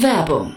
Werbung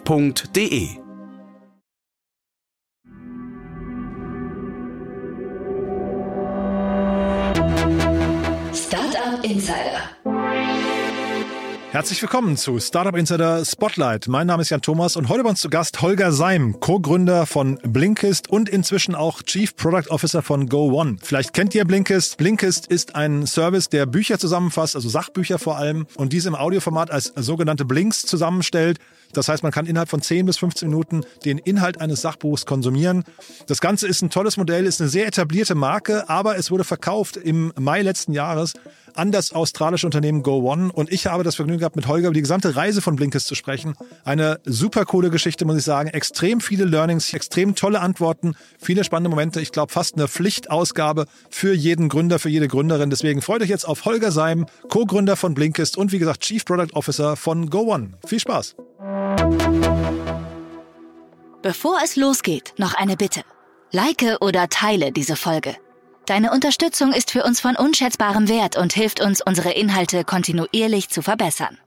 f.de. Startup Insider. Herzlich willkommen zu Startup Insider Spotlight. Mein Name ist Jan Thomas und heute bei uns zu Gast Holger Seim, Co-Gründer von Blinkist und inzwischen auch Chief Product Officer von GoOne. Vielleicht kennt ihr Blinkist. Blinkist ist ein Service, der Bücher zusammenfasst, also Sachbücher vor allem, und diese im Audioformat als sogenannte Blinks zusammenstellt. Das heißt, man kann innerhalb von 10 bis 15 Minuten den Inhalt eines Sachbuchs konsumieren. Das Ganze ist ein tolles Modell, ist eine sehr etablierte Marke, aber es wurde verkauft im Mai letzten Jahres an das australische Unternehmen GoOne. Und ich habe das Vergnügen gehabt, mit Holger über die gesamte Reise von Blinkist zu sprechen. Eine super coole Geschichte, muss ich sagen. Extrem viele Learnings, extrem tolle Antworten, viele spannende Momente. Ich glaube, fast eine Pflichtausgabe für jeden Gründer, für jede Gründerin. Deswegen freut euch jetzt auf Holger Seim, Co-Gründer von Blinkist und wie gesagt Chief Product Officer von GoOne. Viel Spaß! Bevor es losgeht, noch eine Bitte. Like oder teile diese Folge. Deine Unterstützung ist für uns von unschätzbarem Wert und hilft uns, unsere Inhalte kontinuierlich zu verbessern.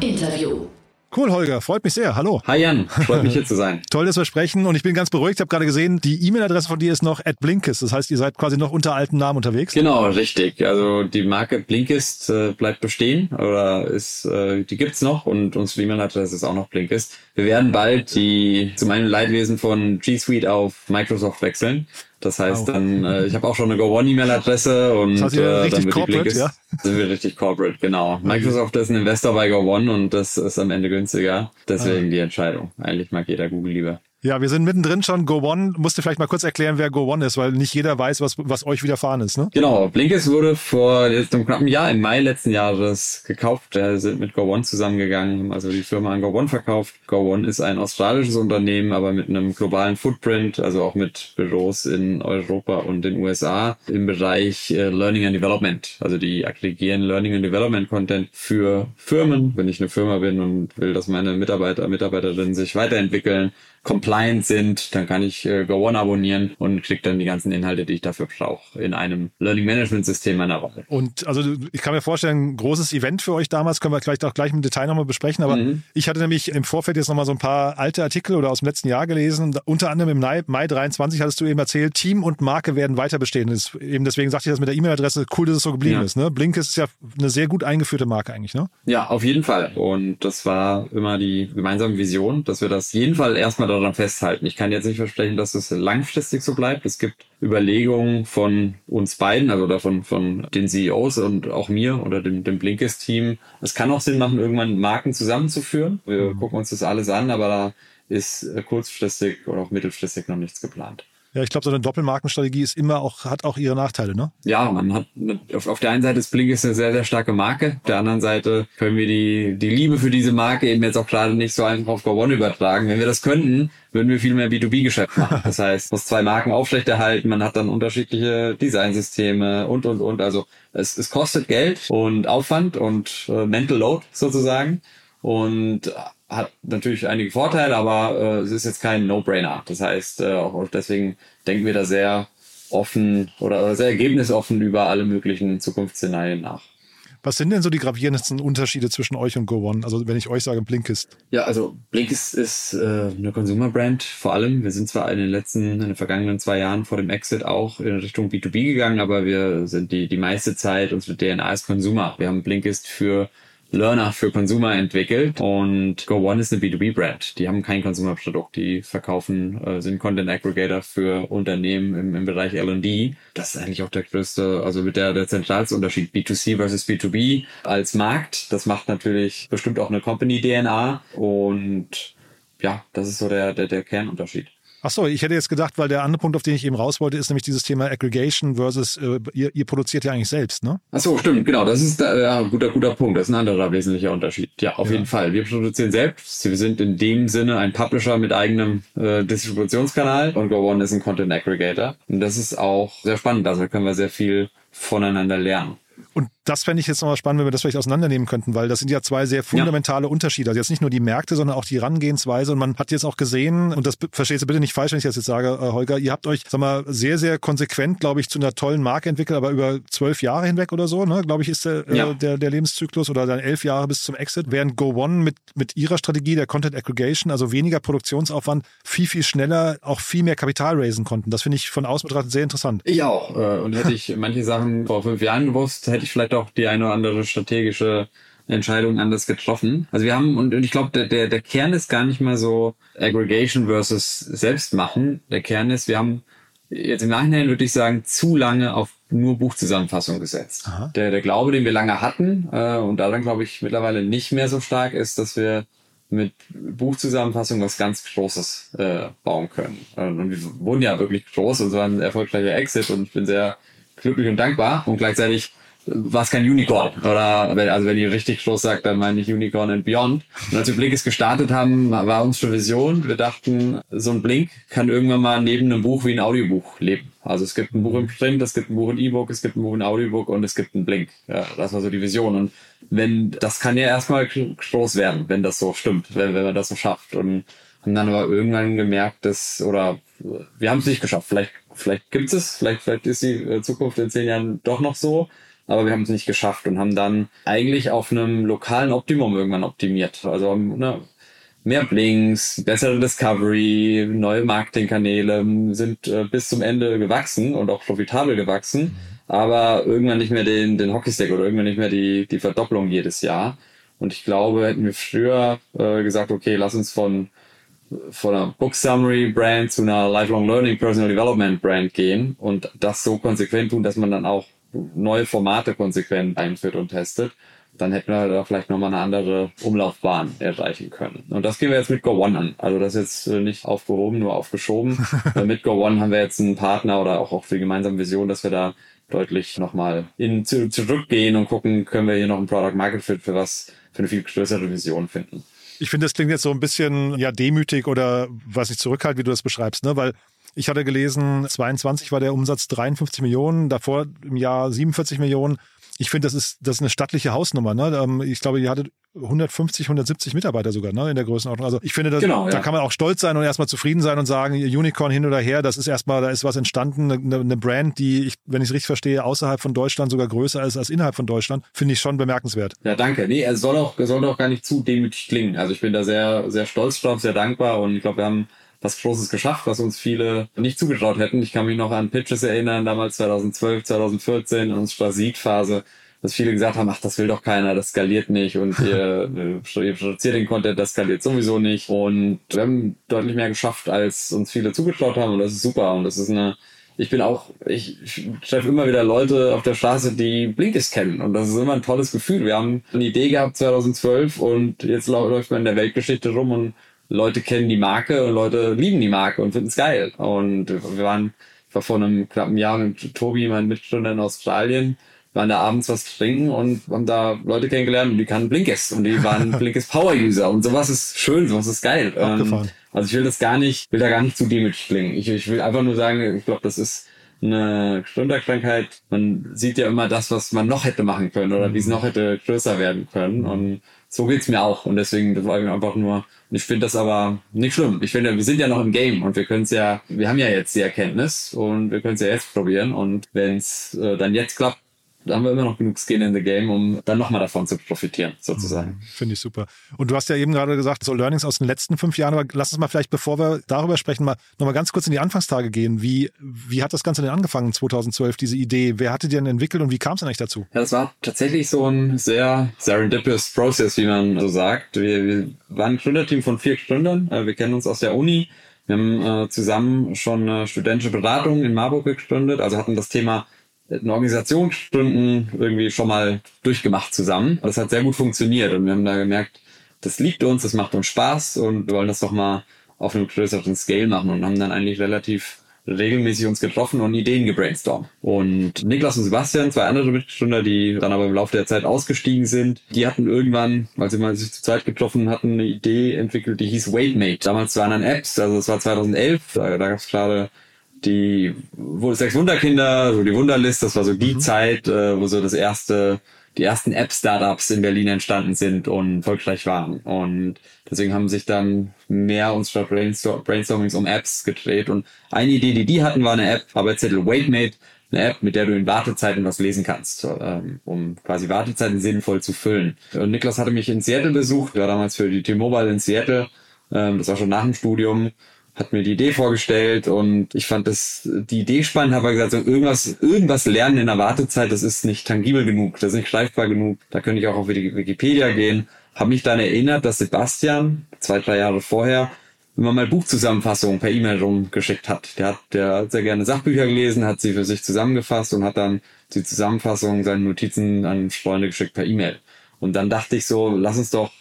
Interview. Cool, Holger. Freut mich sehr. Hallo. Hi Jan, freut mich hier zu sein. Toll, dass wir sprechen und ich bin ganz beruhigt. Ich habe gerade gesehen, die E-Mail-Adresse von dir ist noch at Blinkist. Das heißt, ihr seid quasi noch unter alten Namen unterwegs. Genau, richtig. Also die Marke Blinkist äh, bleibt bestehen oder ist, äh, die gibt's noch und unsere E-Mail-Adresse ist auch noch Blinkist. Wir werden bald die zu meinem Leidwesen von G Suite auf Microsoft wechseln. Das heißt wow. dann, äh, ich habe auch schon eine GoOne-E-Mail-Adresse und das heißt, äh, dann wird die ja? sind wir richtig corporate, genau. Microsoft ist ein Investor bei GoOne und das ist am Ende günstiger. Deswegen ah. die Entscheidung. Eigentlich mag jeder Google lieber. Ja, wir sind mittendrin schon. Go One. Musst du vielleicht mal kurz erklären, wer Go One ist, weil nicht jeder weiß, was, was euch widerfahren ist, ne? Genau. Blinkist wurde vor jetzt einem knappen Jahr, im Mai letzten Jahres gekauft. Wir sind mit Go One zusammengegangen, also die Firma an Go One verkauft. Go One ist ein australisches Unternehmen, aber mit einem globalen Footprint, also auch mit Büros in Europa und den USA im Bereich äh, Learning and Development. Also die aggregieren Learning and Development Content für Firmen. Wenn ich eine Firma bin und will, dass meine Mitarbeiter, Mitarbeiterinnen sich weiterentwickeln, compliant sind, dann kann ich äh, Go One abonnieren und kriege dann die ganzen Inhalte, die ich dafür brauche, in einem Learning Management System meiner Woche. Und also ich kann mir vorstellen, ein großes Event für euch damals, können wir vielleicht auch gleich im Detail nochmal besprechen, aber mhm. ich hatte nämlich im Vorfeld jetzt nochmal so ein paar alte Artikel oder aus dem letzten Jahr gelesen, unter anderem im Mai, Mai 23 hattest du eben erzählt, Team und Marke werden weiter bestehen. Das eben deswegen sagte ich das mit der E-Mail-Adresse, cool, dass es so geblieben ja. ist. Ne? Blinkist ist ja eine sehr gut eingeführte Marke eigentlich, ne? Ja, auf jeden Fall. Und das war immer die gemeinsame Vision, dass wir das jeden Fall erstmal daran festhalten. Ich kann jetzt nicht versprechen, dass es langfristig so bleibt. Es gibt Überlegungen von uns beiden, also davon von den CEOs und auch mir oder dem, dem Blinkist-Team. Es kann auch Sinn machen, irgendwann Marken zusammenzuführen. Wir mhm. gucken uns das alles an, aber da ist kurzfristig oder auch mittelfristig noch nichts geplant. Ja, ich glaube, so eine Doppelmarkenstrategie ist immer auch, hat auch ihre Nachteile, ne? Ja, man hat, auf, auf der einen Seite ist Blinkist eine sehr, sehr starke Marke. Auf der anderen Seite können wir die, die Liebe für diese Marke eben jetzt auch gerade nicht so einfach auf Go One übertragen. Wenn wir das könnten, würden wir viel mehr B2B-Geschäft machen. Das heißt, muss zwei Marken aufrechterhalten, man hat dann unterschiedliche Designsysteme und, und, und. Also es, es kostet Geld und Aufwand und äh, Mental Load sozusagen. Und hat natürlich einige Vorteile, aber äh, es ist jetzt kein No-Brainer. Das heißt, äh, auch deswegen denken wir da sehr offen oder, oder sehr ergebnisoffen über alle möglichen Zukunftsszenarien nach. Was sind denn so die gravierendsten Unterschiede zwischen euch und GoOne? Also wenn ich euch sage Blinkist. Ja, also Blinkist ist äh, eine Consumer-Brand vor allem. Wir sind zwar in den letzten, in den vergangenen zwei Jahren vor dem Exit auch in Richtung B2B gegangen, aber wir sind die, die meiste Zeit, unsere DNA ist Consumer. Wir haben Blinkist für Learner für Consumer entwickelt und Go One ist eine B2B-Brand. Die haben kein Consumer-Produkt. Die verkaufen, äh, sind Content Aggregator für Unternehmen im, im Bereich L&D. Das ist eigentlich auch der größte, also mit der, der zentralste Unterschied. B2C versus B2B als Markt. Das macht natürlich bestimmt auch eine Company-DNA und ja, das ist so der, der, der Kernunterschied. Ach so, ich hätte jetzt gedacht, weil der andere Punkt, auf den ich eben raus wollte, ist nämlich dieses Thema Aggregation versus, äh, ihr, ihr produziert ja eigentlich selbst, ne? Ach so, stimmt, genau. Das ist äh, ja, guter, guter Punkt. Das ist ein anderer wesentlicher Unterschied. Ja, auf Ja. jeden Fall. Wir produzieren selbst. Wir sind in dem Sinne ein Publisher mit eigenem äh, Distributionskanal und Go One ist ein Content Aggregator. Und das ist auch sehr spannend. Also da können wir sehr viel voneinander lernen. Und das fände ich jetzt nochmal spannend, wenn wir das vielleicht auseinandernehmen könnten, weil das sind ja zwei sehr fundamentale Unterschiede. Also jetzt nicht nur die Märkte, sondern auch die Herangehensweise. Und man hat jetzt auch gesehen, und das verstehst du bitte nicht falsch, wenn ich das jetzt sage, äh, Holger, ihr habt euch, sag mal, sehr, sehr konsequent, glaube ich, zu einer tollen Marke entwickelt, aber über zwölf Jahre hinweg oder so, ne, glaube ich, ist der, Ja. äh, der, der Lebenszyklus oder dann elf Jahre bis zum Exit. Während Go One mit, mit ihrer Strategie der Content Aggregation, also weniger Produktionsaufwand, viel, viel schneller auch viel mehr Kapital raisen konnten. Das finde ich von außen betrachtet sehr interessant. Ich auch. Äh, Und hätte ich manche Sachen vor fünf Jahren gewusst, hätte ich vielleicht auch die eine oder andere strategische Entscheidung anders getroffen. Also wir haben, und und ich glaube, der, der, der Kern ist gar nicht mal so Aggregation versus Selbstmachen. Der Kern ist, wir haben jetzt im Nachhinein würde ich sagen, zu lange auf nur Buchzusammenfassung gesetzt. Der, der Glaube, den wir lange hatten, äh, und daran glaube ich mittlerweile nicht mehr so stark ist, dass wir mit Buchzusammenfassung was ganz Großes äh, bauen können. Und wir wurden ja wirklich groß und es war ein erfolgreicher Exit und ich bin sehr glücklich und dankbar und gleichzeitig war es kein Unicorn. Oder wenn, also wenn ihr richtig groß sagt, dann meine ich Unicorn and Beyond. Und als wir Blinkist gestartet haben, war unsere Vision, wir dachten, so ein Blink kann irgendwann mal neben einem Buch wie ein Audiobuch leben. Also es gibt ein Buch im Print, es gibt ein Buch in E-Book, es gibt ein Buch in Audiobook und es gibt ein Blink. Ja, das war so die Vision. Und wenn, das kann ja erstmal groß werden, wenn das so stimmt, wenn, wenn man das so schafft. Und haben dann aber irgendwann gemerkt, dass, oder wir haben es nicht geschafft. Vielleicht, vielleicht gibt es, vielleicht, vielleicht ist die äh, Zukunft in zehn Jahren doch noch so, aber wir haben es nicht geschafft und haben dann eigentlich auf einem lokalen Optimum irgendwann optimiert. Also ne, mehr Blinks, bessere Discovery, neue Marketingkanäle sind äh, bis zum Ende gewachsen und auch profitabel gewachsen, aber irgendwann nicht mehr den, den Hockeystick oder irgendwann nicht mehr die, die Verdopplung jedes Jahr. Und ich glaube, hätten wir früher äh, gesagt, okay, lass uns von von einer Book Summary Brand zu einer Lifelong Learning Personal Development Brand gehen und das so konsequent tun, dass man dann auch neue Formate konsequent einführt und testet, dann hätten wir da vielleicht nochmal eine andere Umlaufbahn erreichen können. Und das gehen wir jetzt mit Go One an. Also das ist jetzt äh, nicht aufgehoben, nur aufgeschoben. Weil mit Go One haben wir jetzt einen Partner oder auch, auch die gemeinsame Vision, dass wir da deutlich nochmal in, zu, zurückgehen und gucken, können wir hier noch ein Product Market Fit für was, für eine viel größere Vision finden. Ich finde, das klingt jetzt so ein bisschen ja demütig oder was ich zurückhalte, wie du das beschreibst, ne? Weil ich hatte gelesen, 22 war der Umsatz 53 Millionen, davor im Jahr 47 Millionen. Ich finde, das ist, das ist eine stattliche Hausnummer. Ne? Ähm, Ich glaube, ihr hattet 150, 170 Mitarbeiter sogar ne, in der Größenordnung. Also ich finde, das, Genau, da ja. kann man auch stolz sein und erstmal zufrieden sein und sagen, Unicorn hin oder her, das ist erstmal, da ist was entstanden, eine, eine Brand, die, ich, wenn ich es richtig verstehe, außerhalb von Deutschland sogar größer ist als innerhalb von Deutschland, finde ich schon bemerkenswert. Ja, danke. Nee, es soll auch, es soll auch gar nicht zu demütig klingen. Also ich bin da sehr, sehr stolz drauf, sehr dankbar und ich glaube, wir haben was Großes geschafft, was uns viele nicht zugetraut hätten. Ich kann mich noch an Pitches erinnern, damals 2012, 2014 in unserer Seed-Phase, dass viele gesagt haben, ach, das will doch keiner, das skaliert nicht und ihr, ihr produziert den Content, das skaliert sowieso nicht. Und wir haben deutlich mehr geschafft, als uns viele zugetraut haben und das ist super und das ist eine ich bin auch, ich, ich treffe immer wieder Leute auf der Straße, die Blinkist kennen. Und das ist immer ein tolles Gefühl. Wir haben eine Idee gehabt 2012 und jetzt läuft man in der Weltgeschichte rum und Leute kennen die Marke und Leute lieben die Marke und finden es geil. Und wir waren, ich war vor einem knappen Jahr mit Tobi, meinem Mitgründer in Australien, waren da abends was trinken und haben da Leute kennengelernt und die kannten Blinkist und die waren Blinkist Power User und sowas ist schön, sowas ist geil. Abgefahren. Ähm, also ich will das gar nicht, will da gar nicht zu demütig klingen. Ich, ich will einfach nur sagen, ich glaube, das ist eine Stunderkrankheit. Man sieht ja immer das, was man noch hätte machen können oder wie es noch hätte größer werden können. Und so geht's mir auch. Und deswegen das war ich einfach nur, ich finde das aber nicht schlimm. Ich finde, wir sind ja noch im Game und wir können es ja, wir haben ja jetzt die Erkenntnis und wir können es ja jetzt probieren. Und wenn es äh, dann jetzt klappt, da haben wir immer noch genug Skin in the Game, um dann nochmal davon zu profitieren, sozusagen. Finde ich super. Und du hast ja eben gerade gesagt, so Learnings aus den letzten fünf Jahren, aber lass uns mal vielleicht, bevor wir darüber sprechen, mal nochmal ganz kurz in die Anfangstage gehen. Wie, wie hat das Ganze denn angefangen 2012, diese Idee? Wer hatte die denn entwickelt und wie kam es denn eigentlich dazu? Ja, das war tatsächlich so ein sehr serendipitous Process, wie man so sagt. Wir, wir waren ein Gründerteam von vier Gründern. Äh, Wir kennen uns aus der Uni. Wir haben äh, zusammen schon eine studentische Beratung in Marburg gegründet, also hatten das Thema eine Organisation gründen irgendwie schon mal durchgemacht zusammen. Das hat sehr gut funktioniert und wir haben da gemerkt, das liegt uns, das macht uns Spaß und wir wollen das doch mal auf einem größeren Scale machen und haben dann eigentlich relativ regelmäßig uns getroffen und Ideen gebrainstormt. Und Niklas und Sebastian, zwei andere Mitgründer, die dann aber im Laufe der Zeit ausgestiegen sind, die hatten irgendwann, weil sie mal sich zur Zeit getroffen hatten, eine Idee entwickelt, die hieß Weightmate. Damals waren dann Apps, also es war 2011, da, da gab es gerade die wo sechs Wunderkinder, so die Wunderlist, das war so die mhm. Zeit, äh, wo so das erste die ersten App-Startups in Berlin entstanden sind und erfolgreich waren. Und deswegen haben sich dann mehr unsere Brainstormings um Apps gedreht. Und eine Idee, die die hatten, war eine App, Arbeitszettel Waitmate, eine App, mit der du in Wartezeiten was lesen kannst, ähm, um quasi Wartezeiten sinnvoll zu füllen. Und Niklas hatte mich in Seattle besucht, war damals für die T-Mobile in Seattle, ähm, das war schon nach dem Studium hat mir die Idee vorgestellt und ich fand das die Idee spannend, habe gesagt, so irgendwas irgendwas lernen in der Wartezeit, das ist nicht tangibel genug, das ist nicht greifbar genug. Da könnte ich auch auf Wikipedia gehen. Habe mich dann erinnert, dass Sebastian zwei drei Jahre vorher immer mal Buchzusammenfassungen per E-Mail rumgeschickt hat. Der hat, der hat sehr gerne Sachbücher gelesen, hat sie für sich zusammengefasst und hat dann die Zusammenfassung, seine Notizen an Freunde geschickt per E-Mail. Und dann dachte ich so, lass uns doch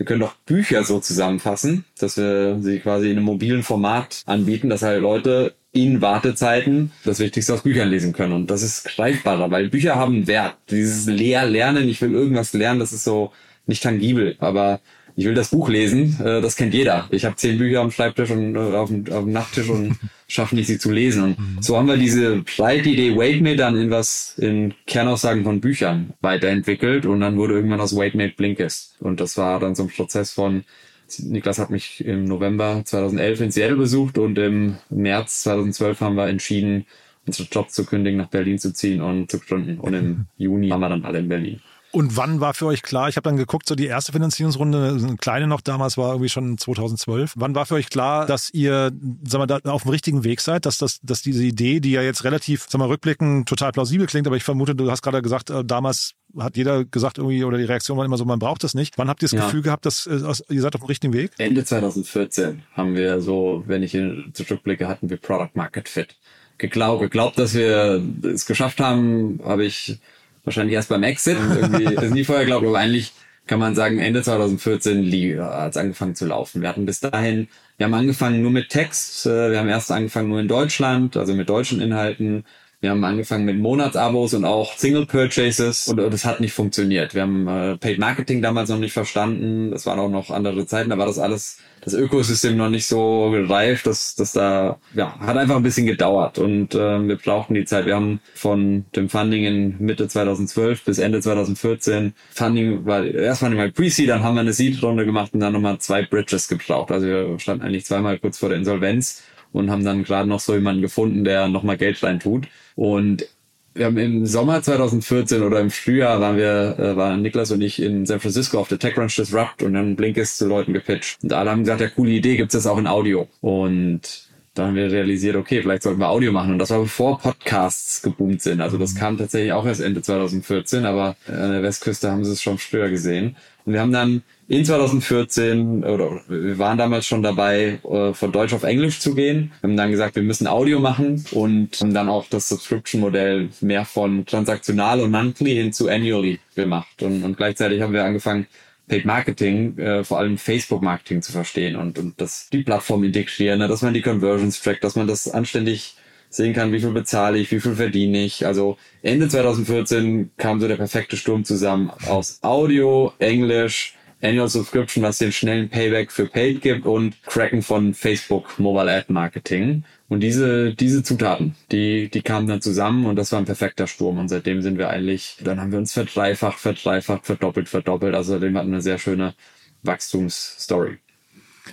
wir können doch Bücher so zusammenfassen, dass wir sie quasi in einem mobilen Format anbieten, dass halt Leute in Wartezeiten das Wichtigste aus Büchern lesen können. Und das ist greifbarer, weil Bücher haben Wert. Dieses leer lernen, ich will irgendwas lernen, das ist so nicht tangibel. Aber ich will das Buch lesen, äh, das kennt jeder. Ich habe zehn Bücher am Schreibtisch und äh, auf, dem, auf dem Nachttisch und schaffe nicht, sie zu lesen. Und mhm. so haben wir diese Idee Waitmate dann in was, in Kernaussagen von Büchern weiterentwickelt und dann wurde irgendwann aus Waitmate Blinkist. Und das war dann so ein Prozess von, Niklas hat mich im November 2011 in Seattle besucht und im März 2012 haben wir entschieden, unseren Job zu kündigen, nach Berlin zu ziehen und zu gründen. Und im Juni waren wir dann alle in Berlin. Und wann war für euch klar, ich habe dann geguckt, so die erste Finanzierungsrunde, eine kleine noch damals war irgendwie schon 2012. Wann war für euch klar, dass ihr, sag mal, da auf dem richtigen Weg seid, dass, das, dass diese Idee, die ja jetzt relativ, sag mal, rückblickend total plausibel klingt, aber ich vermute, du hast gerade gesagt, äh, damals hat jeder gesagt irgendwie, oder die Reaktion war immer so, man braucht das nicht. Wann habt ihr das ja. Gefühl gehabt, dass äh, ihr seid auf dem richtigen Weg? Ende 2014 haben wir so, wenn ich zurückblicke, hatten wir Product Market Fit. Geglaubt, geglaubt, dass wir es geschafft haben, habe ich wahrscheinlich erst beim Exit. irgendwie das nie vorher glaubt, aber eigentlich kann man sagen, Ende 2014 hat es angefangen zu laufen. Wir hatten bis dahin, wir haben angefangen nur mit Text, äh, wir haben erst angefangen nur in Deutschland, also mit deutschen Inhalten. Wir haben angefangen mit Monatsabos und auch Single Purchases und das hat nicht funktioniert. Wir haben äh, Paid Marketing damals noch nicht verstanden. Das waren auch noch andere Zeiten, da war das alles, das Ökosystem noch nicht so gereift, dass das da ja hat einfach ein bisschen gedauert und äh, wir brauchten die Zeit. Wir haben von dem Funding in Mitte 2012 bis Ende 2014 Funding war erst Funding mal Pre-Seed, dann haben wir eine Seed-Runde gemacht und dann nochmal zwei Bridges gebraucht. Also wir standen eigentlich zweimal kurz vor der Insolvenz und haben dann gerade noch so jemanden gefunden, der nochmal Geld rein tut. Und wir haben im Sommer 2014 oder im Frühjahr waren wir, äh, waren Niklas und ich in San Francisco auf der TechCrunch Disrupt und dann Blinkist zu Leuten gepitcht. Und alle haben gesagt, ja, coole Idee, gibt's das auch in Audio. Und dann haben wir realisiert, okay, vielleicht sollten wir Audio machen. Und das war bevor Podcasts geboomt sind. Also das kam tatsächlich auch erst Ende 2014, aber an der Westküste haben sie es schon früher gesehen. Und wir haben dann in 2014 oder wir waren damals schon dabei, äh, von Deutsch auf Englisch zu gehen. Wir haben dann gesagt, wir müssen Audio machen und haben dann auch das Subscription-Modell mehr von transaktional und monthly hin zu annually gemacht. Und, und gleichzeitig haben wir angefangen, Paid Marketing, äh, vor allem Facebook Marketing zu verstehen und, und das die Plattform integrieren, ne, dass man die Conversions trackt, dass man das anständig sehen kann, wie viel bezahle ich, wie viel verdiene ich. Also Ende 2014 kam so der perfekte Sturm zusammen aus Audio, Englisch, Annual Subscription, was den schnellen Payback für Paid gibt und Cracken von Facebook Mobile Ad Marketing. Und diese, diese Zutaten, die, die kamen dann zusammen und das war ein perfekter Sturm. Und seitdem sind wir eigentlich, dann haben wir uns verdreifacht, verdreifacht, verdoppelt, verdoppelt. Also seitdem hatten wir eine sehr schöne Wachstumsstory.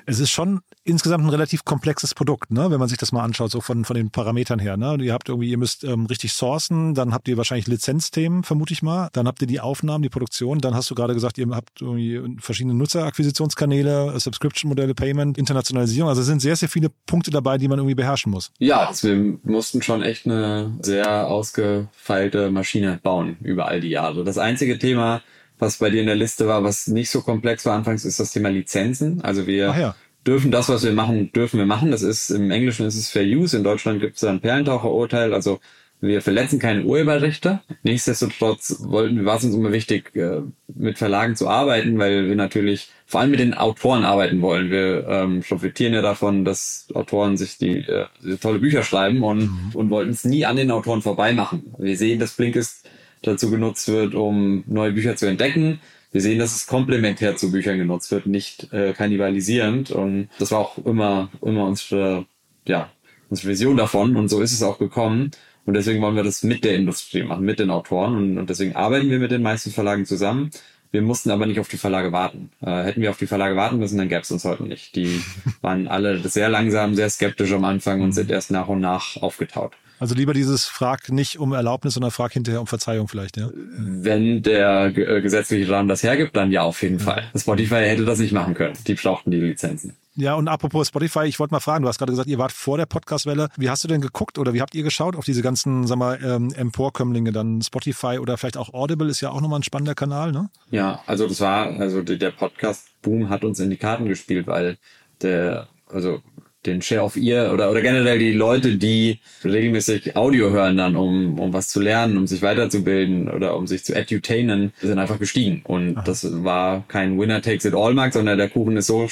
Es ist schon insgesamt ein relativ komplexes Produkt, ne? wenn man sich das mal anschaut, so von, von den Parametern her. Ne? Ihr habt irgendwie, ihr müsst ähm, richtig sourcen, dann habt ihr wahrscheinlich Lizenzthemen, vermute ich mal. Dann habt ihr die Aufnahmen, die Produktion. Dann hast du gerade gesagt, ihr habt irgendwie verschiedene Nutzerakquisitionskanäle, Subscription-Modelle, Payment, Internationalisierung. Also es sind sehr, sehr viele Punkte dabei, die man irgendwie beherrschen muss. Ja, also wir mussten schon echt eine sehr ausgefeilte Maschine bauen über all die Jahre. Das einzige Thema, was bei dir in der Liste war, was nicht so komplex war anfangs, ist das Thema Lizenzen. Also wir ja. Dürfen das, was wir machen, dürfen wir machen. Das ist im Englischen ist es Fair Use. In Deutschland gibt es ein Perlentaucherurteil. Also wir verletzen keine Urheberrechte. Nichtsdestotrotz wollten, war es uns immer wichtig, äh, mit Verlagen zu arbeiten, weil wir natürlich vor allem mit den Autoren arbeiten wollen. Wir ähm, profitieren ja davon, dass Autoren sich die, äh, die tolle Bücher schreiben und, mhm. und wollten es nie an den Autoren vorbei machen. Wir sehen, dass Blinkist dazu genutzt wird, um neue Bücher zu entdecken. Wir sehen, dass es komplementär zu Büchern genutzt wird, nicht äh, kannibalisierend. Und das war auch immer, immer unsere, ja, unsere Vision davon. Und so ist es auch gekommen. Und deswegen wollen wir das mit der Industrie machen, mit den Autoren. Und, und deswegen arbeiten wir mit den meisten Verlagen zusammen. Wir mussten aber nicht auf die Verlage warten. Äh, hätten wir auf die Verlage warten müssen, dann gäbe es uns heute nicht. Die waren alle sehr langsam, sehr skeptisch am Anfang und sind erst nach und nach aufgetaut. Also lieber dieses Frag nicht um Erlaubnis, sondern frag hinterher um Verzeihung vielleicht, ja? Wenn der äh, gesetzliche Rahmen das hergibt, dann ja, auf jeden Fall. Spotify hätte das nicht machen können. Die brauchten die Lizenzen. Ja, und apropos Spotify, ich wollte mal fragen, du hast gerade gesagt, ihr wart vor der Podcastwelle. Wie hast du denn geguckt oder wie habt ihr geschaut auf diese ganzen, sag mal, ähm, Emporkömmlinge dann Spotify oder vielleicht auch Audible ist ja auch nochmal ein spannender Kanal, ne? Ja, also das war, also der Podcast-Boom hat uns in die Karten gespielt, weil der, also den Share of Ear oder, oder generell die Leute, die regelmäßig Audio hören dann, um, um was zu lernen, um sich weiterzubilden oder um sich zu edutainen, sind einfach gestiegen. Und Aha. das war kein Winner takes it all Markt, sondern der Kuchen ist so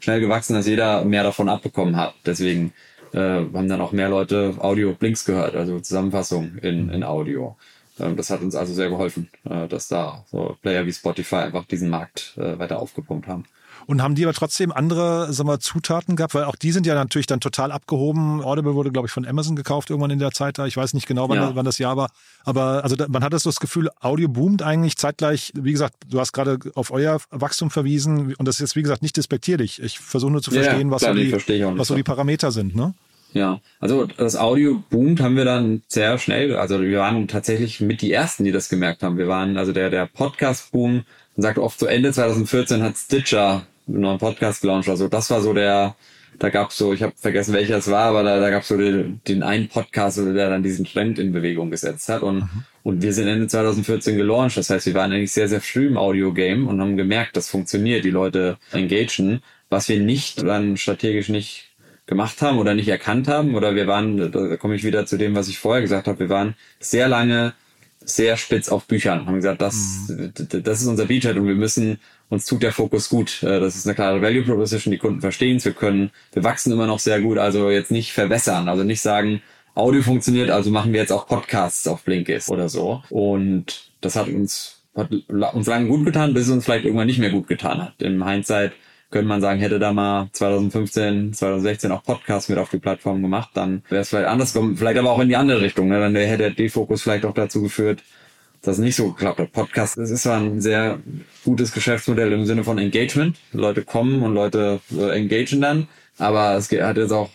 schnell gewachsen, dass jeder mehr davon abbekommen hat. Deswegen äh, haben dann auch mehr Leute Audio-Blinks gehört, also Zusammenfassung in, in Audio. Ähm, das hat uns also sehr geholfen, äh, dass da so Player wie Spotify einfach diesen Markt äh, weiter aufgepumpt haben. Und haben die aber trotzdem andere sagen wir, Zutaten gehabt? Weil auch die sind ja natürlich dann total abgehoben. Audible wurde, glaube ich, von Amazon gekauft irgendwann in der Zeit da. Ich weiß nicht genau, wann, ja. das, wann das Jahr war. Aber also man hat so das Gefühl, Audio boomt eigentlich zeitgleich. Wie gesagt, du hast gerade auf euer Wachstum verwiesen. Und das ist jetzt, wie gesagt, nicht despektierlich. Ich versuche nur zu verstehen, ja, was, klar, so, die, was so die Parameter sind. Ne? Ja, also das Audio boomt haben wir dann sehr schnell. Also wir waren tatsächlich mit die ersten, die das gemerkt haben. Wir waren also der der Podcast Boom. Man sagt oft so Ende 2014 hat Stitcher einen neuen Podcast gelauncht. Also das war so der, da gab's so, ich habe vergessen welcher es war, aber da, da gab's so den, den einen Podcast, der dann diesen Trend in Bewegung gesetzt hat. Und, mhm. und wir sind Ende 2014 gelauncht. Das heißt, wir waren eigentlich sehr, sehr früh im Audio-Game und haben gemerkt, das funktioniert, die Leute engagen. Was wir nicht dann strategisch nicht gemacht haben oder nicht erkannt haben oder wir waren, da komme ich wieder zu dem, was ich vorher gesagt habe, wir waren sehr lange sehr spitz auf Büchern, haben gesagt, das, mhm. das ist unser Beachhead und wir müssen uns tut der Fokus gut. Äh, das ist eine klare Value Proposition, die Kunden verstehen es. Wir können, wir wachsen immer noch sehr gut, also jetzt nicht verwässern, also nicht sagen, Audio funktioniert, also machen wir jetzt auch Podcasts auf Blinkist oder so. Und das hat uns, hat uns lange gut getan, bis es uns vielleicht irgendwann nicht mehr gut getan hat. Im Hindsight könnte man sagen, hätte da mal 2015, 2016 auch Podcasts mit auf die Plattform gemacht, dann wäre es vielleicht anders gekommen, vielleicht aber auch in die andere Richtung. Ne? Dann hätte der Defokus vielleicht auch dazu geführt, das nicht so geklappt hat. Podcast, das ist zwar ein sehr gutes Geschäftsmodell im Sinne von Engagement. Leute kommen und Leute äh, engagen dann. Aber es hat jetzt auch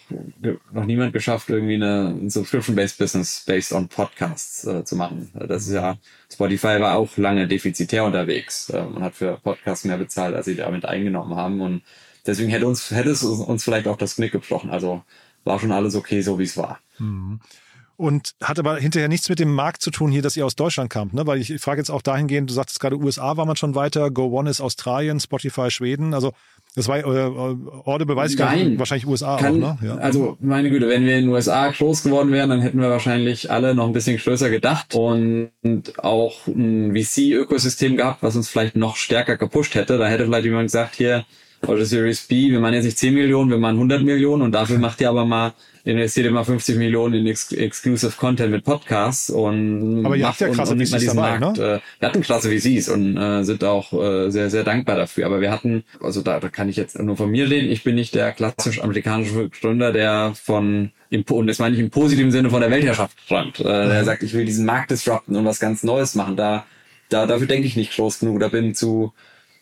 noch niemand geschafft, irgendwie eine, ein Subscription-based Business based on Podcasts äh, zu machen. Das ist ja, Spotify war auch lange defizitär unterwegs äh, und hat für Podcasts mehr bezahlt, als sie damit eingenommen haben. Und deswegen hätte uns, hätte es uns vielleicht auch das Knick gebrochen. Also war schon alles okay, so wie es war. Mhm und hat aber hinterher nichts mit dem Markt zu tun hier, dass ihr aus Deutschland kamt, ne? Weil ich, ich frage jetzt auch dahingehend, du sagtest gerade USA war man schon weiter, Go One ist Australien, Spotify Schweden, also das war äh, Audible weiß ich gar nicht, wahrscheinlich USA kann, auch, ne? Ja. Also meine Güte, wenn wir in den USA groß geworden wären, dann hätten wir wahrscheinlich alle noch ein bisschen größer gedacht und auch ein VC-Ökosystem gehabt, was uns vielleicht noch stärker gepusht hätte. Da hätte vielleicht jemand gesagt, hier, oder Series B, wir machen jetzt nicht 10 Millionen, wir machen 100 Millionen und dafür macht ihr aber mal investiert immer 50 Millionen in Ex Exclusive Content mit Podcasts und aber ihr habt ja krasse VCs diesen dabei, Markt. Ne? Äh, wir hatten klasse VCs und äh, sind auch äh, sehr, sehr dankbar dafür. Aber wir hatten, also da, da kann ich jetzt nur von mir reden, ich bin nicht der klassisch amerikanische Gründer, der von und das meine ich im positiven Sinne von der Weltherrschaft träumt. Äh, der mhm. sagt, ich will diesen Markt disrupten und was ganz Neues machen. Da, da dafür denke ich nicht groß genug. Da bin zu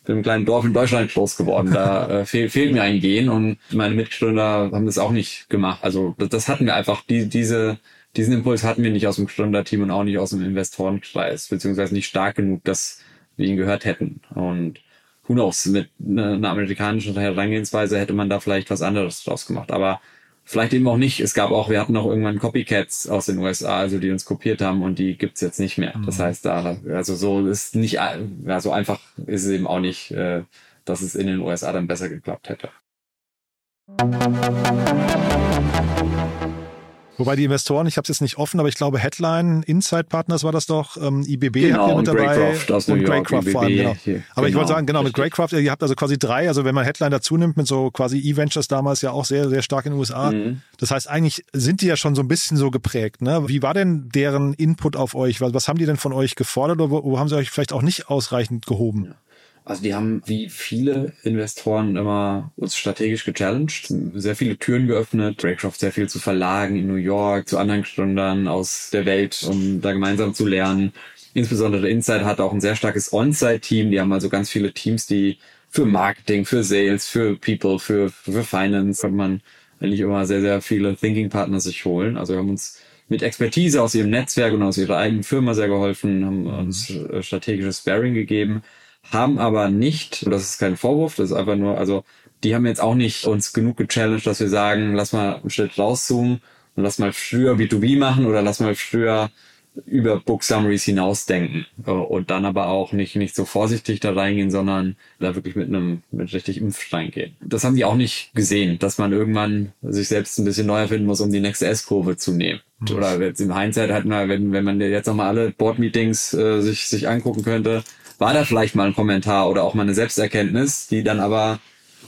bin im kleinen Dorf in Deutschland groß geworden. Da äh, fehl, fehlt mir ein Gen und meine Mitgründer haben das auch nicht gemacht. Also das, das hatten wir einfach, die, diese, diesen Impuls hatten wir nicht aus dem Gründerteam und auch nicht aus dem Investorenkreis, beziehungsweise nicht stark genug, dass wir ihn gehört hätten. Und who knows, mit einer ne amerikanischen Herangehensweise hätte man da vielleicht was anderes draus gemacht. Aber Vielleicht eben auch nicht. Es gab auch, wir hatten auch irgendwann Copycats aus den USA, also die uns kopiert haben und die gibt's jetzt nicht mehr. Das mhm. heißt, da, also so ist nicht, ja, so einfach ist es eben auch nicht, äh, dass es in den USA dann besser geklappt hätte. Wobei die Investoren, ich habe es jetzt nicht offen, aber ich glaube Headline, Inside Partners war das doch, ähm, IBB Genau, habt ihr mit dabei aus New und York, Greycroft vor allem, genau. hier. Aber ich Genau, wollte sagen, genau, mit richtig. Greycroft, ihr habt also quasi drei, also wenn man Headline dazu nimmt, mit so quasi E-Ventures damals ja auch sehr, sehr stark in den USA. Mhm. Das heißt, eigentlich sind die ja schon so ein bisschen so geprägt. Ne? Wie war denn deren Input auf euch? Was, was haben die denn von euch gefordert oder wo, wo haben sie euch vielleicht auch nicht ausreichend gehoben? Also die haben wie viele Investoren immer uns strategisch gechallenged, sehr viele Türen geöffnet, Greycroft sehr viel zu Verlagen in New York, zu anderen Gründern aus der Welt, um da gemeinsam zu lernen. Insbesondere Inside hat auch ein sehr starkes On-Site-Team, die haben also ganz viele Teams, die für Marketing, für Sales, für People, für, für Finance kann man eigentlich immer sehr, sehr viele Thinking-Partner sich holen. Also wir haben uns mit Expertise aus ihrem Netzwerk und aus ihrer eigenen Firma sehr geholfen, haben uns äh, strategisches Sparring gegeben, haben aber nicht, und das ist kein Vorwurf, das ist einfach nur, also die haben jetzt auch nicht uns genug gechallenged, dass wir sagen, lass mal einen Schritt rauszoomen und lass mal früher B2B machen oder lass mal früher über Book Summaries hinausdenken Äh, und dann aber auch nicht nicht so vorsichtig da reingehen, sondern da wirklich mit einem mit richtig Impf reingehen. Das haben die auch nicht gesehen, dass man irgendwann sich selbst ein bisschen neu erfinden muss, um die nächste S-Kurve zu nehmen. Oder jetzt im Hindsight hat man, wenn wenn man jetzt nochmal alle Board-Meetings äh, sich sich angucken könnte, war da vielleicht mal ein Kommentar oder auch mal eine Selbsterkenntnis, die dann aber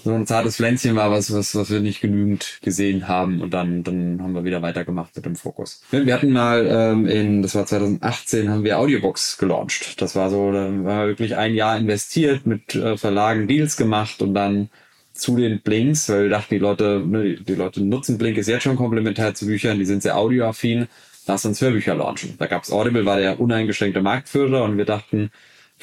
so ein zartes Pflänzchen war, was, was, was wir nicht genügend gesehen haben. Und dann, dann haben wir wieder weitergemacht mit dem Fokus. Wir hatten mal ähm, in, das war 2018, haben wir Audiobooks gelauncht. Das war so, da wir wirklich ein Jahr investiert, mit äh, Verlagen Deals gemacht und dann zu den Blinks, weil wir dachten, die Leute, ne, die Leute nutzen Blink ist jetzt schon komplementär zu Büchern, die sind sehr audioaffin, lass uns Hörbücher launchen. Da gab's Audible, war der uneingeschränkte Marktführer und wir dachten,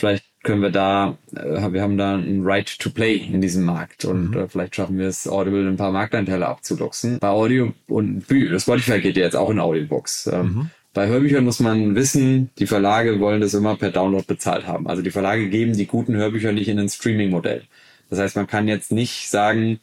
vielleicht können wir da, äh, wir haben da ein Right to Play in diesem Markt und äh, vielleicht schaffen wir es, Audible ein paar Marktanteile abzuluxen. Bei Audio und Bü Spotify geht ja jetzt auch in Audiobooks. Ähm, Bei Hörbüchern muss man wissen, die Verlage wollen das immer per Download bezahlt haben. Also die Verlage geben die guten Hörbücher nicht in ein Streaming-Modell. Das heißt, man kann jetzt nicht sagen,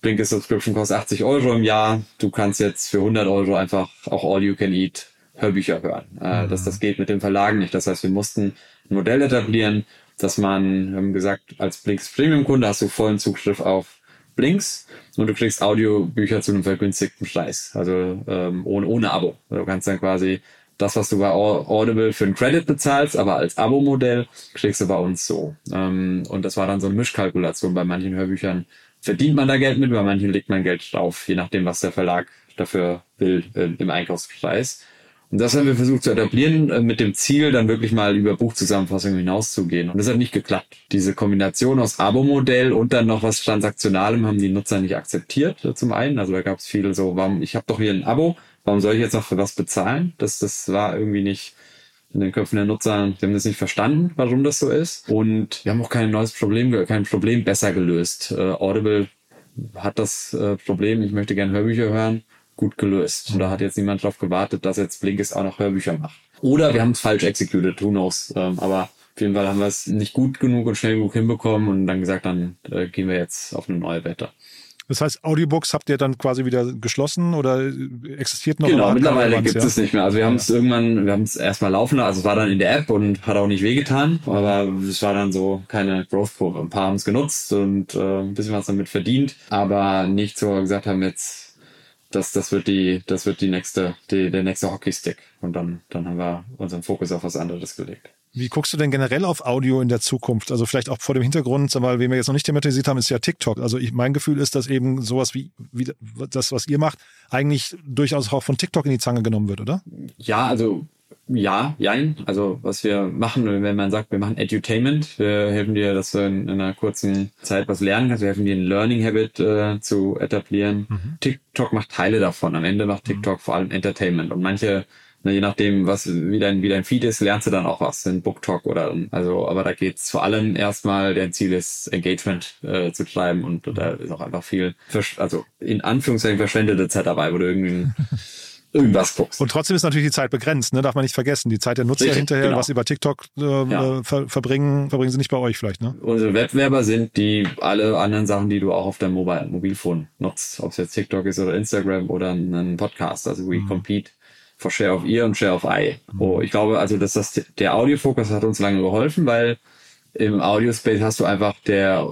Blinkist Subscription kostet 80 Euro im Jahr, du kannst jetzt für 100 Euro einfach auch All You Can Eat Hörbücher hören. Äh, das, das geht mit den Verlagen nicht. Das heißt, wir mussten ein Modell etablieren, dass man, wir haben gesagt, als Blinks Premium-Kunde hast du vollen Zugriff auf Blinks und du kriegst Audiobücher zu einem vergünstigten Preis. Also ähm, ohne, ohne Abo. Du kannst dann quasi das, was du bei Audible für einen Credit bezahlst, aber als Abo-Modell kriegst du bei uns so. Ähm, und das war dann so eine Mischkalkulation. Bei manchen Hörbüchern verdient man da Geld mit, bei manchen legt man Geld drauf, je nachdem, was der Verlag dafür will äh, im Einkaufspreis. Und das haben wir versucht zu etablieren, äh, mit dem Ziel, dann wirklich mal über Buchzusammenfassungen hinauszugehen. Und das hat nicht geklappt. Diese Kombination aus Abo-Modell und dann noch was Transaktionalem haben die Nutzer nicht akzeptiert, äh, zum einen. Also da gab es viele so, warum, ich habe doch hier ein Abo, warum soll ich jetzt noch für was bezahlen? Das, das war irgendwie nicht in den Köpfen der Nutzer, die haben das nicht verstanden, warum das so ist. Und wir haben auch kein neues Problem, kein Problem besser gelöst. Äh, Audible hat das äh, Problem, ich möchte gerne Hörbücher hören, gut gelöst. Und da hat jetzt niemand drauf gewartet, dass jetzt Blinkist auch noch Hörbücher macht. Oder wir haben es falsch executed, who knows. Ähm, aber auf jeden Fall haben wir es nicht gut genug und schnell genug hinbekommen und dann gesagt, dann äh, gehen wir jetzt auf eine neue Wette. Das heißt, Audiobooks habt ihr dann quasi wieder geschlossen oder existiert noch? Genau, mittlerweile gibt ja? es nicht mehr. Also wir haben es irgendwann, wir haben es erstmal laufen, also es war dann in der App und hat auch nicht wehgetan, aber es war dann so keine Growth-Kurve. Ein paar haben es genutzt und äh, ein bisschen was damit verdient, aber nicht so gesagt haben jetzt, das, das wird die, das wird die nächste, die, der nächste Hockeystick. Und dann, dann haben wir unseren Fokus auf was anderes gelegt. Wie guckst du denn generell auf Audio in der Zukunft? Also vielleicht auch vor dem Hintergrund, wen wir jetzt noch nicht thematisiert haben, ist ja TikTok. Also ich, mein Gefühl ist, dass eben sowas wie, wie das, was ihr macht, eigentlich durchaus auch von TikTok in die Zange genommen wird, oder? Ja, also ja, jein. Also was wir machen, wenn man sagt, wir machen Edutainment, wir helfen dir, dass du in, in einer kurzen Zeit was lernen kannst. Wir helfen dir, ein Learning Habit äh, zu etablieren. TikTok macht Teile davon. Am Ende macht TikTok vor allem Entertainment. Und manche, na, je nachdem, was wie dein, wie dein Feed ist, lernst du dann auch was, in Booktalk oder also, aber da geht's vor allem erstmal, der Ziel ist, Engagement äh, zu treiben und da ist auch einfach viel, also in Anführungszeichen verschwendete Zeit dabei, wo du irgendwie irgendwas guckst. Und trotzdem ist natürlich die Zeit begrenzt, ne? darf man nicht vergessen. Die Zeit der Nutzer Richtig, hinterher, genau. was sie bei TikTok äh, Ja. äh, ver verbringen, verbringen sie nicht bei euch vielleicht, ne? Unsere Wettbewerber sind die alle anderen Sachen, die du auch auf deinem Mobile Mobilphone nutzt, ob es jetzt TikTok ist oder Instagram oder ein Podcast. Also we compete for Share of Ear und Share of Eye. Oh, ich glaube, also dass das der Audiofokus hat uns lange geholfen, weil im Audiospace hast du einfach der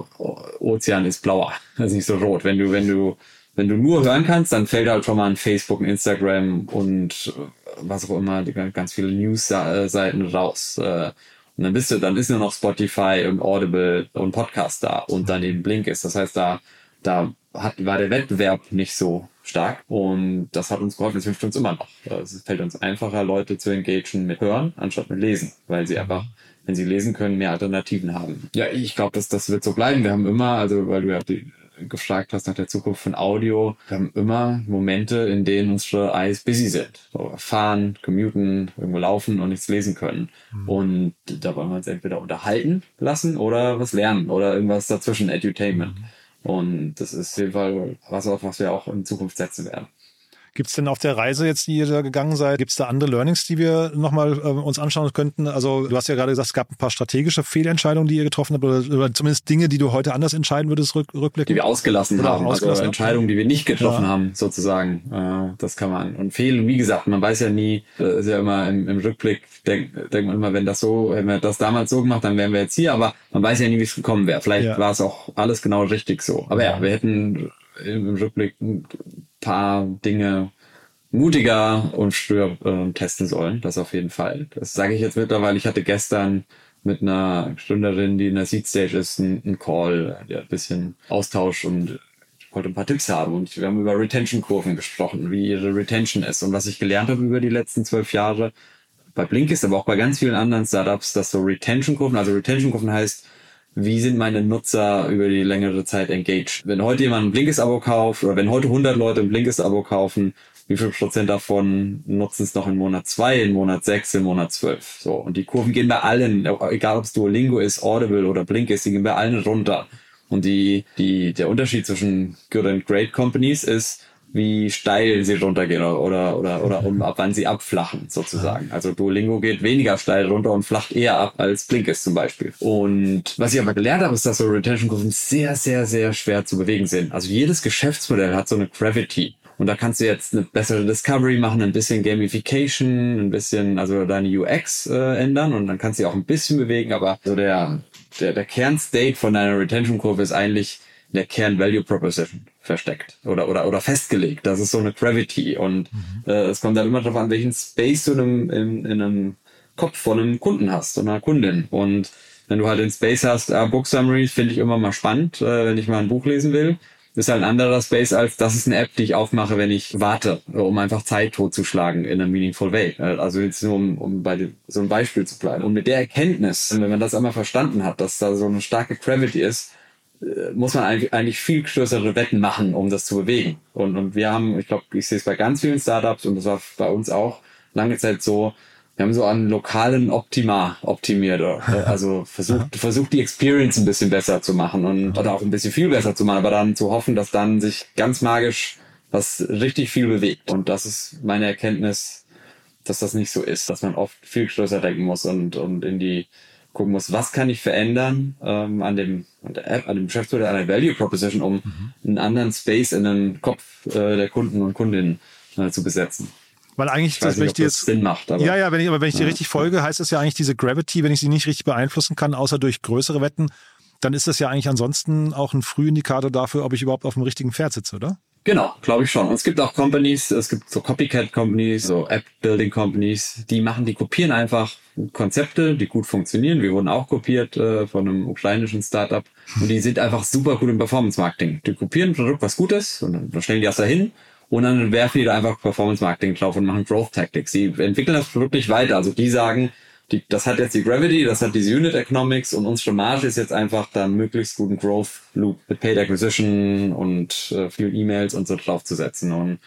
Ozean ist blauer, also nicht so rot. Wenn du wenn du wenn du nur hören kannst, dann fällt halt schon mal ein Facebook, ein Instagram und äh, was auch immer, ganz viele News-Seiten raus. Äh, und dann bist du, dann ist nur noch Spotify und Audible und Podcast da und dann eben Blink ist. Das heißt, da, da hat, war der Wettbewerb nicht so stark und das hat uns geholfen. Es hilft uns immer noch. Es fällt uns einfacher, Leute zu engagieren mit Hören anstatt mit Lesen, weil sie einfach wenn sie lesen können, mehr Alternativen haben. Ja, ich glaube, dass das wird so bleiben. Wir haben immer, also weil du ja die, gefragt hast nach der Zukunft von Audio, wir haben immer Momente, in denen unsere Eyes busy sind. So, fahren, commuten, irgendwo laufen und nichts lesen können. Mhm. Und da wollen wir uns entweder unterhalten lassen oder was lernen oder irgendwas dazwischen, Edutainment. Mhm. Und das ist auf jeden Fall was, auf was wir auch in Zukunft setzen werden. Gibt es denn auf der Reise jetzt, die ihr da gegangen seid, gibt es da andere Learnings, die wir nochmal äh, uns anschauen könnten? Also du hast ja gerade gesagt, es gab ein paar strategische Fehlentscheidungen, die ihr getroffen habt, oder, oder zumindest Dinge, die du heute anders entscheiden würdest, rück, rückblicken? Die wir ausgelassen oder haben, ausgelassen also Entscheidungen, die wir nicht getroffen ja. haben, sozusagen. Äh, das kann man. Und fehlen, wie gesagt, man weiß ja nie, äh, ist ja immer im, im Rückblick, denkt denk man immer, wenn das so, wenn wir das damals so gemacht, dann wären wir jetzt hier, aber man weiß ja nie, wie es gekommen wäre. Vielleicht ja. war es auch alles genau richtig so. Aber ja, wir hätten im Rückblick ein paar Dinge mutiger und früher äh, testen sollen. Das auf jeden Fall. Das sage ich jetzt mittlerweile. Ich hatte gestern mit einer Stünderin, die in der Seed Stage ist, einen Call, der ein bisschen Austausch und wollte ein paar Tipps haben. Und wir haben über Retention-Kurven gesprochen, wie ihre Retention ist. Und was ich gelernt habe über die letzten zwölf Jahre bei Blinkist, aber auch bei ganz vielen anderen Startups, dass so Retention-Kurven, also Retention-Kurven heißt, wie sind meine Nutzer über die längere Zeit engaged? Wenn heute jemand ein Blinkist-Abo kauft oder wenn heute 100 Leute ein Blinkist-Abo kaufen, wie viel Prozent davon nutzen es noch in Monat zwei, in Monat sechs, in Monat zwölf? So. Und die Kurven gehen bei allen, egal ob es Duolingo ist, Audible oder Blinkist, die gehen bei allen runter. Und die, die, der Unterschied zwischen Good and Great Companies ist, wie steil sie runtergehen oder, oder, oder, um, ab wann sie abflachen, sozusagen. Also Duolingo geht weniger steil runter und flacht eher ab als Blinkist zum Beispiel. Und was ich aber gelernt habe, ist, dass so Retention-Kurven sehr, sehr, sehr schwer zu bewegen sind. Also jedes Geschäftsmodell hat so eine Gravity. Und da kannst du jetzt eine bessere Discovery machen, ein bisschen Gamification, ein bisschen, also deine UX äh, ändern und dann kannst du auch ein bisschen bewegen, aber so der, der, der Kernstate von deiner Retention-Kurve ist eigentlich der Kern-Value-Proposition versteckt oder, oder, oder festgelegt. Das ist so eine Gravity und mhm. äh, es kommt dann immer darauf an, welchen Space du in einem, in, in einem Kopf von einem Kunden hast oder einer Kundin. Und wenn du halt den Space hast, äh, Book Summaries finde ich immer mal spannend, äh, wenn ich mal ein Buch lesen will. ist halt ein anderer Space als das ist eine App, die ich aufmache, wenn ich warte, um einfach Zeit totzuschlagen in a meaningful way. Äh, also jetzt nur um, um bei dem, so ein Beispiel zu bleiben. Und mit der Erkenntnis, wenn man das einmal verstanden hat, dass da so eine starke Gravity ist, muss man eigentlich viel größere Wetten machen, um das zu bewegen. Und, und wir haben, ich glaube, ich sehe es bei ganz vielen Startups und das war bei uns auch lange Zeit so, wir haben so an lokalen Optima optimiert. Äh, also versucht, versucht die Experience ein bisschen besser zu machen und oder auch ein bisschen viel besser zu machen, aber dann zu hoffen, dass dann sich ganz magisch was richtig viel bewegt. Und das ist meine Erkenntnis, dass das nicht so ist, dass man oft viel größer denken muss und, und in die gucken muss, was kann ich verändern ähm, an dem an der App, an dem Geschäftsmodell, an der Value Proposition, um mhm. einen anderen Space in den Kopf äh, der Kunden und Kundinnen äh, zu besetzen. Weil eigentlich, das, wenn ich dir Sinn macht, aber, ja, ja, wenn ich, aber wenn ich ja. dir richtig folge, heißt es ja eigentlich diese Gravity, wenn ich sie nicht richtig beeinflussen kann, außer durch größere Wetten, dann ist das ja eigentlich ansonsten auch ein Frühindikator dafür, ob ich überhaupt auf dem richtigen Pferd sitze, oder? Genau, glaube ich schon. Und es gibt auch Companies, es gibt so Copycat-Companies, so App-Building-Companies, die machen, die kopieren einfach Konzepte, die gut funktionieren. Wir wurden auch kopiert äh, von einem ukrainischen Startup und die sind einfach super gut im Performance-Marketing. Die kopieren ein Produkt, was gut ist und dann stellen die das dahin und dann werfen die da einfach Performance-Marketing drauf und machen Growth-Tactics. Sie entwickeln das Produkt nicht weiter. Also die sagen, die, das hat jetzt die Gravity, das hat diese Unit Economics und unsere Marge ist jetzt einfach da möglichst guten Growth Loop mit Paid Acquisition und äh, viel E-Mails und so draufzusetzen. Und,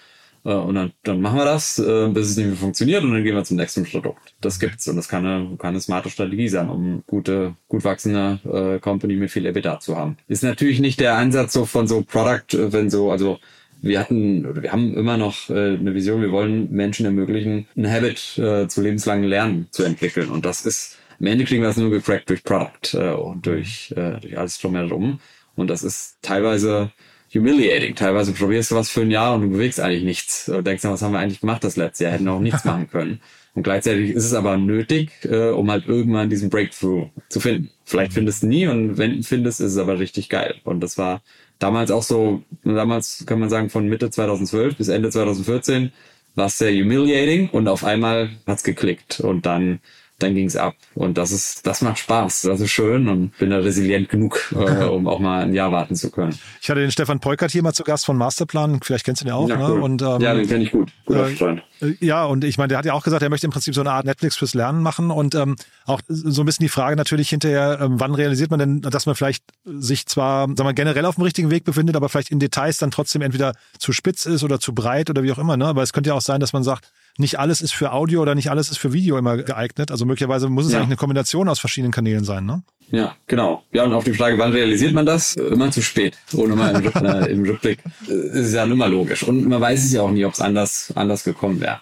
äh, und dann, dann machen wir das, äh, bis es nicht mehr funktioniert und dann gehen wir zum nächsten Produkt. Das gibt's und das kann eine, kann eine smarte Strategie sein, um gute, gut wachsende äh, Company mit viel EBITDA zu haben. Ist natürlich nicht der Ansatz so von so Product, äh, wenn so, also wir hatten oder wir haben immer noch äh, eine Vision, wir wollen Menschen ermöglichen, ein Habit äh, zu lebenslangen Lernen zu entwickeln. Und das ist, am Ende kriegen wir das nur gecrackt durch Product äh, und durch, äh, durch alles drumherum. Und das ist teilweise humiliating. Teilweise probierst du was für ein Jahr und du bewegst eigentlich nichts. Und denkst dann, was haben wir eigentlich gemacht das letzte Jahr? Hätten wir auch nichts machen können. Und gleichzeitig ist es aber nötig, äh, um halt irgendwann diesen Breakthrough zu finden. Vielleicht findest du nie und wenn du findest, ist es aber richtig geil. Und das war damals auch so, damals kann man sagen von Mitte 2012 bis Ende 2014 war es sehr humiliating und auf einmal hat's geklickt. Und dann dann ging's ab. Und das ist, das macht Spaß. Das ist schön und bin da resilient genug, äh, um auch mal ein Jahr warten zu können. Ich hatte den Stefan Peukert hier mal zu Gast von Masterplan. Vielleicht kennst du den auch. Ja, ne? cool. und, ähm, ja den kenne ich gut. Guter äh, Freund. Äh, Ja, und ich meine, der hat ja auch gesagt, er möchte im Prinzip so eine Art Netflix fürs Lernen machen und ähm, auch so ein bisschen die Frage natürlich hinterher, ähm, wann realisiert man denn, dass man vielleicht sich zwar, sagen wir, generell auf dem richtigen Weg befindet, aber vielleicht in Details dann trotzdem entweder zu spitz ist oder zu breit oder wie auch immer, ne? Aber es könnte ja auch sein, dass man sagt, nicht alles ist für Audio oder nicht alles ist für Video immer geeignet. Also möglicherweise muss es Ja. eigentlich eine Kombination aus verschiedenen Kanälen sein, ne? Ja, genau. Ja, und auf die Frage, wann realisiert man das? Äh, Immer zu spät. Ohne mal im, äh, im Rückblick. Äh, ist ja immer logisch. Und man weiß es ja auch nie, ob es anders, anders gekommen wäre.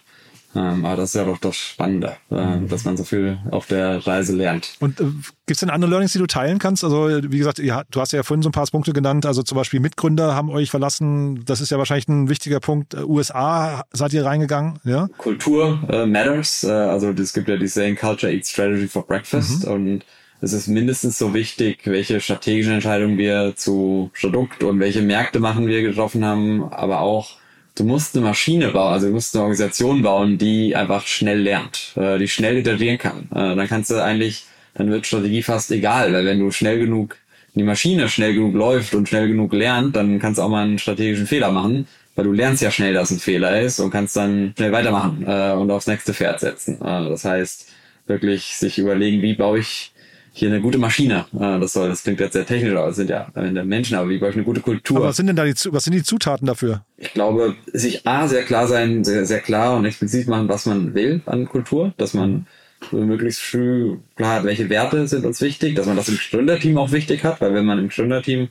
Ähm, aber das ist ja doch das Spannende, äh, dass man so viel auf der Reise lernt. Und äh, gibt's denn andere Learnings, die du teilen kannst? Also wie gesagt, ja, du hast ja vorhin so ein paar Punkte genannt. Also zum Beispiel Mitgründer haben euch verlassen. Das ist ja wahrscheinlich ein wichtiger Punkt. Äh, USA seid ihr reingegangen, ja? Kultur äh, matters. Äh, also es gibt ja die Saying Culture Eats Strategy for Breakfast und es ist mindestens so wichtig, welche strategischen Entscheidungen wir zu Produkt und welche Märkte machen wir getroffen haben, aber auch du musst eine Maschine bauen, also du musst eine Organisation bauen, die einfach schnell lernt, äh, die schnell iterieren kann. Äh, dann kannst du eigentlich, dann wird Strategie fast egal, weil wenn du schnell genug die Maschine schnell genug läuft und schnell genug lernt, dann kannst du auch mal einen strategischen Fehler machen, weil du lernst ja schnell, dass ein Fehler ist und kannst dann schnell weitermachen äh, und aufs nächste Pferd setzen. Äh, das heißt, wirklich sich überlegen, wie baue ich hier eine gute Maschine. Äh, das soll, das klingt jetzt sehr technisch, aber es sind ja Menschen, aber wie ich eine gute Kultur? Aber was sind denn da die, was sind die Zutaten dafür? ich glaube, sich A, sehr klar sein, sehr, sehr klar und explizit machen, was man will an Kultur, dass man so möglichst früh klar hat, welche Werte sind uns wichtig, dass man das im Gründerteam auch wichtig hat, weil wenn man im Gründerteam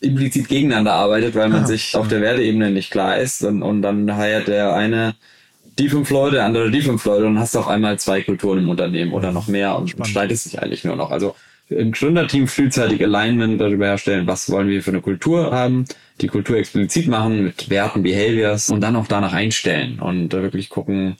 implizit gegeneinander arbeitet, weil man Ah, sich auf der Werteebene nicht klar ist und, und dann heiert der eine die fünf Leute, der andere die fünf Leute und dann hast du auf einmal zwei Kulturen im Unternehmen oder noch mehr und streitest dich eigentlich nur noch. Also im Gründerteam frühzeitig Alignment darüber herstellen, was wollen wir für eine Kultur haben, die Kultur explizit machen mit Werten, Behaviors und dann auch danach einstellen und wirklich gucken,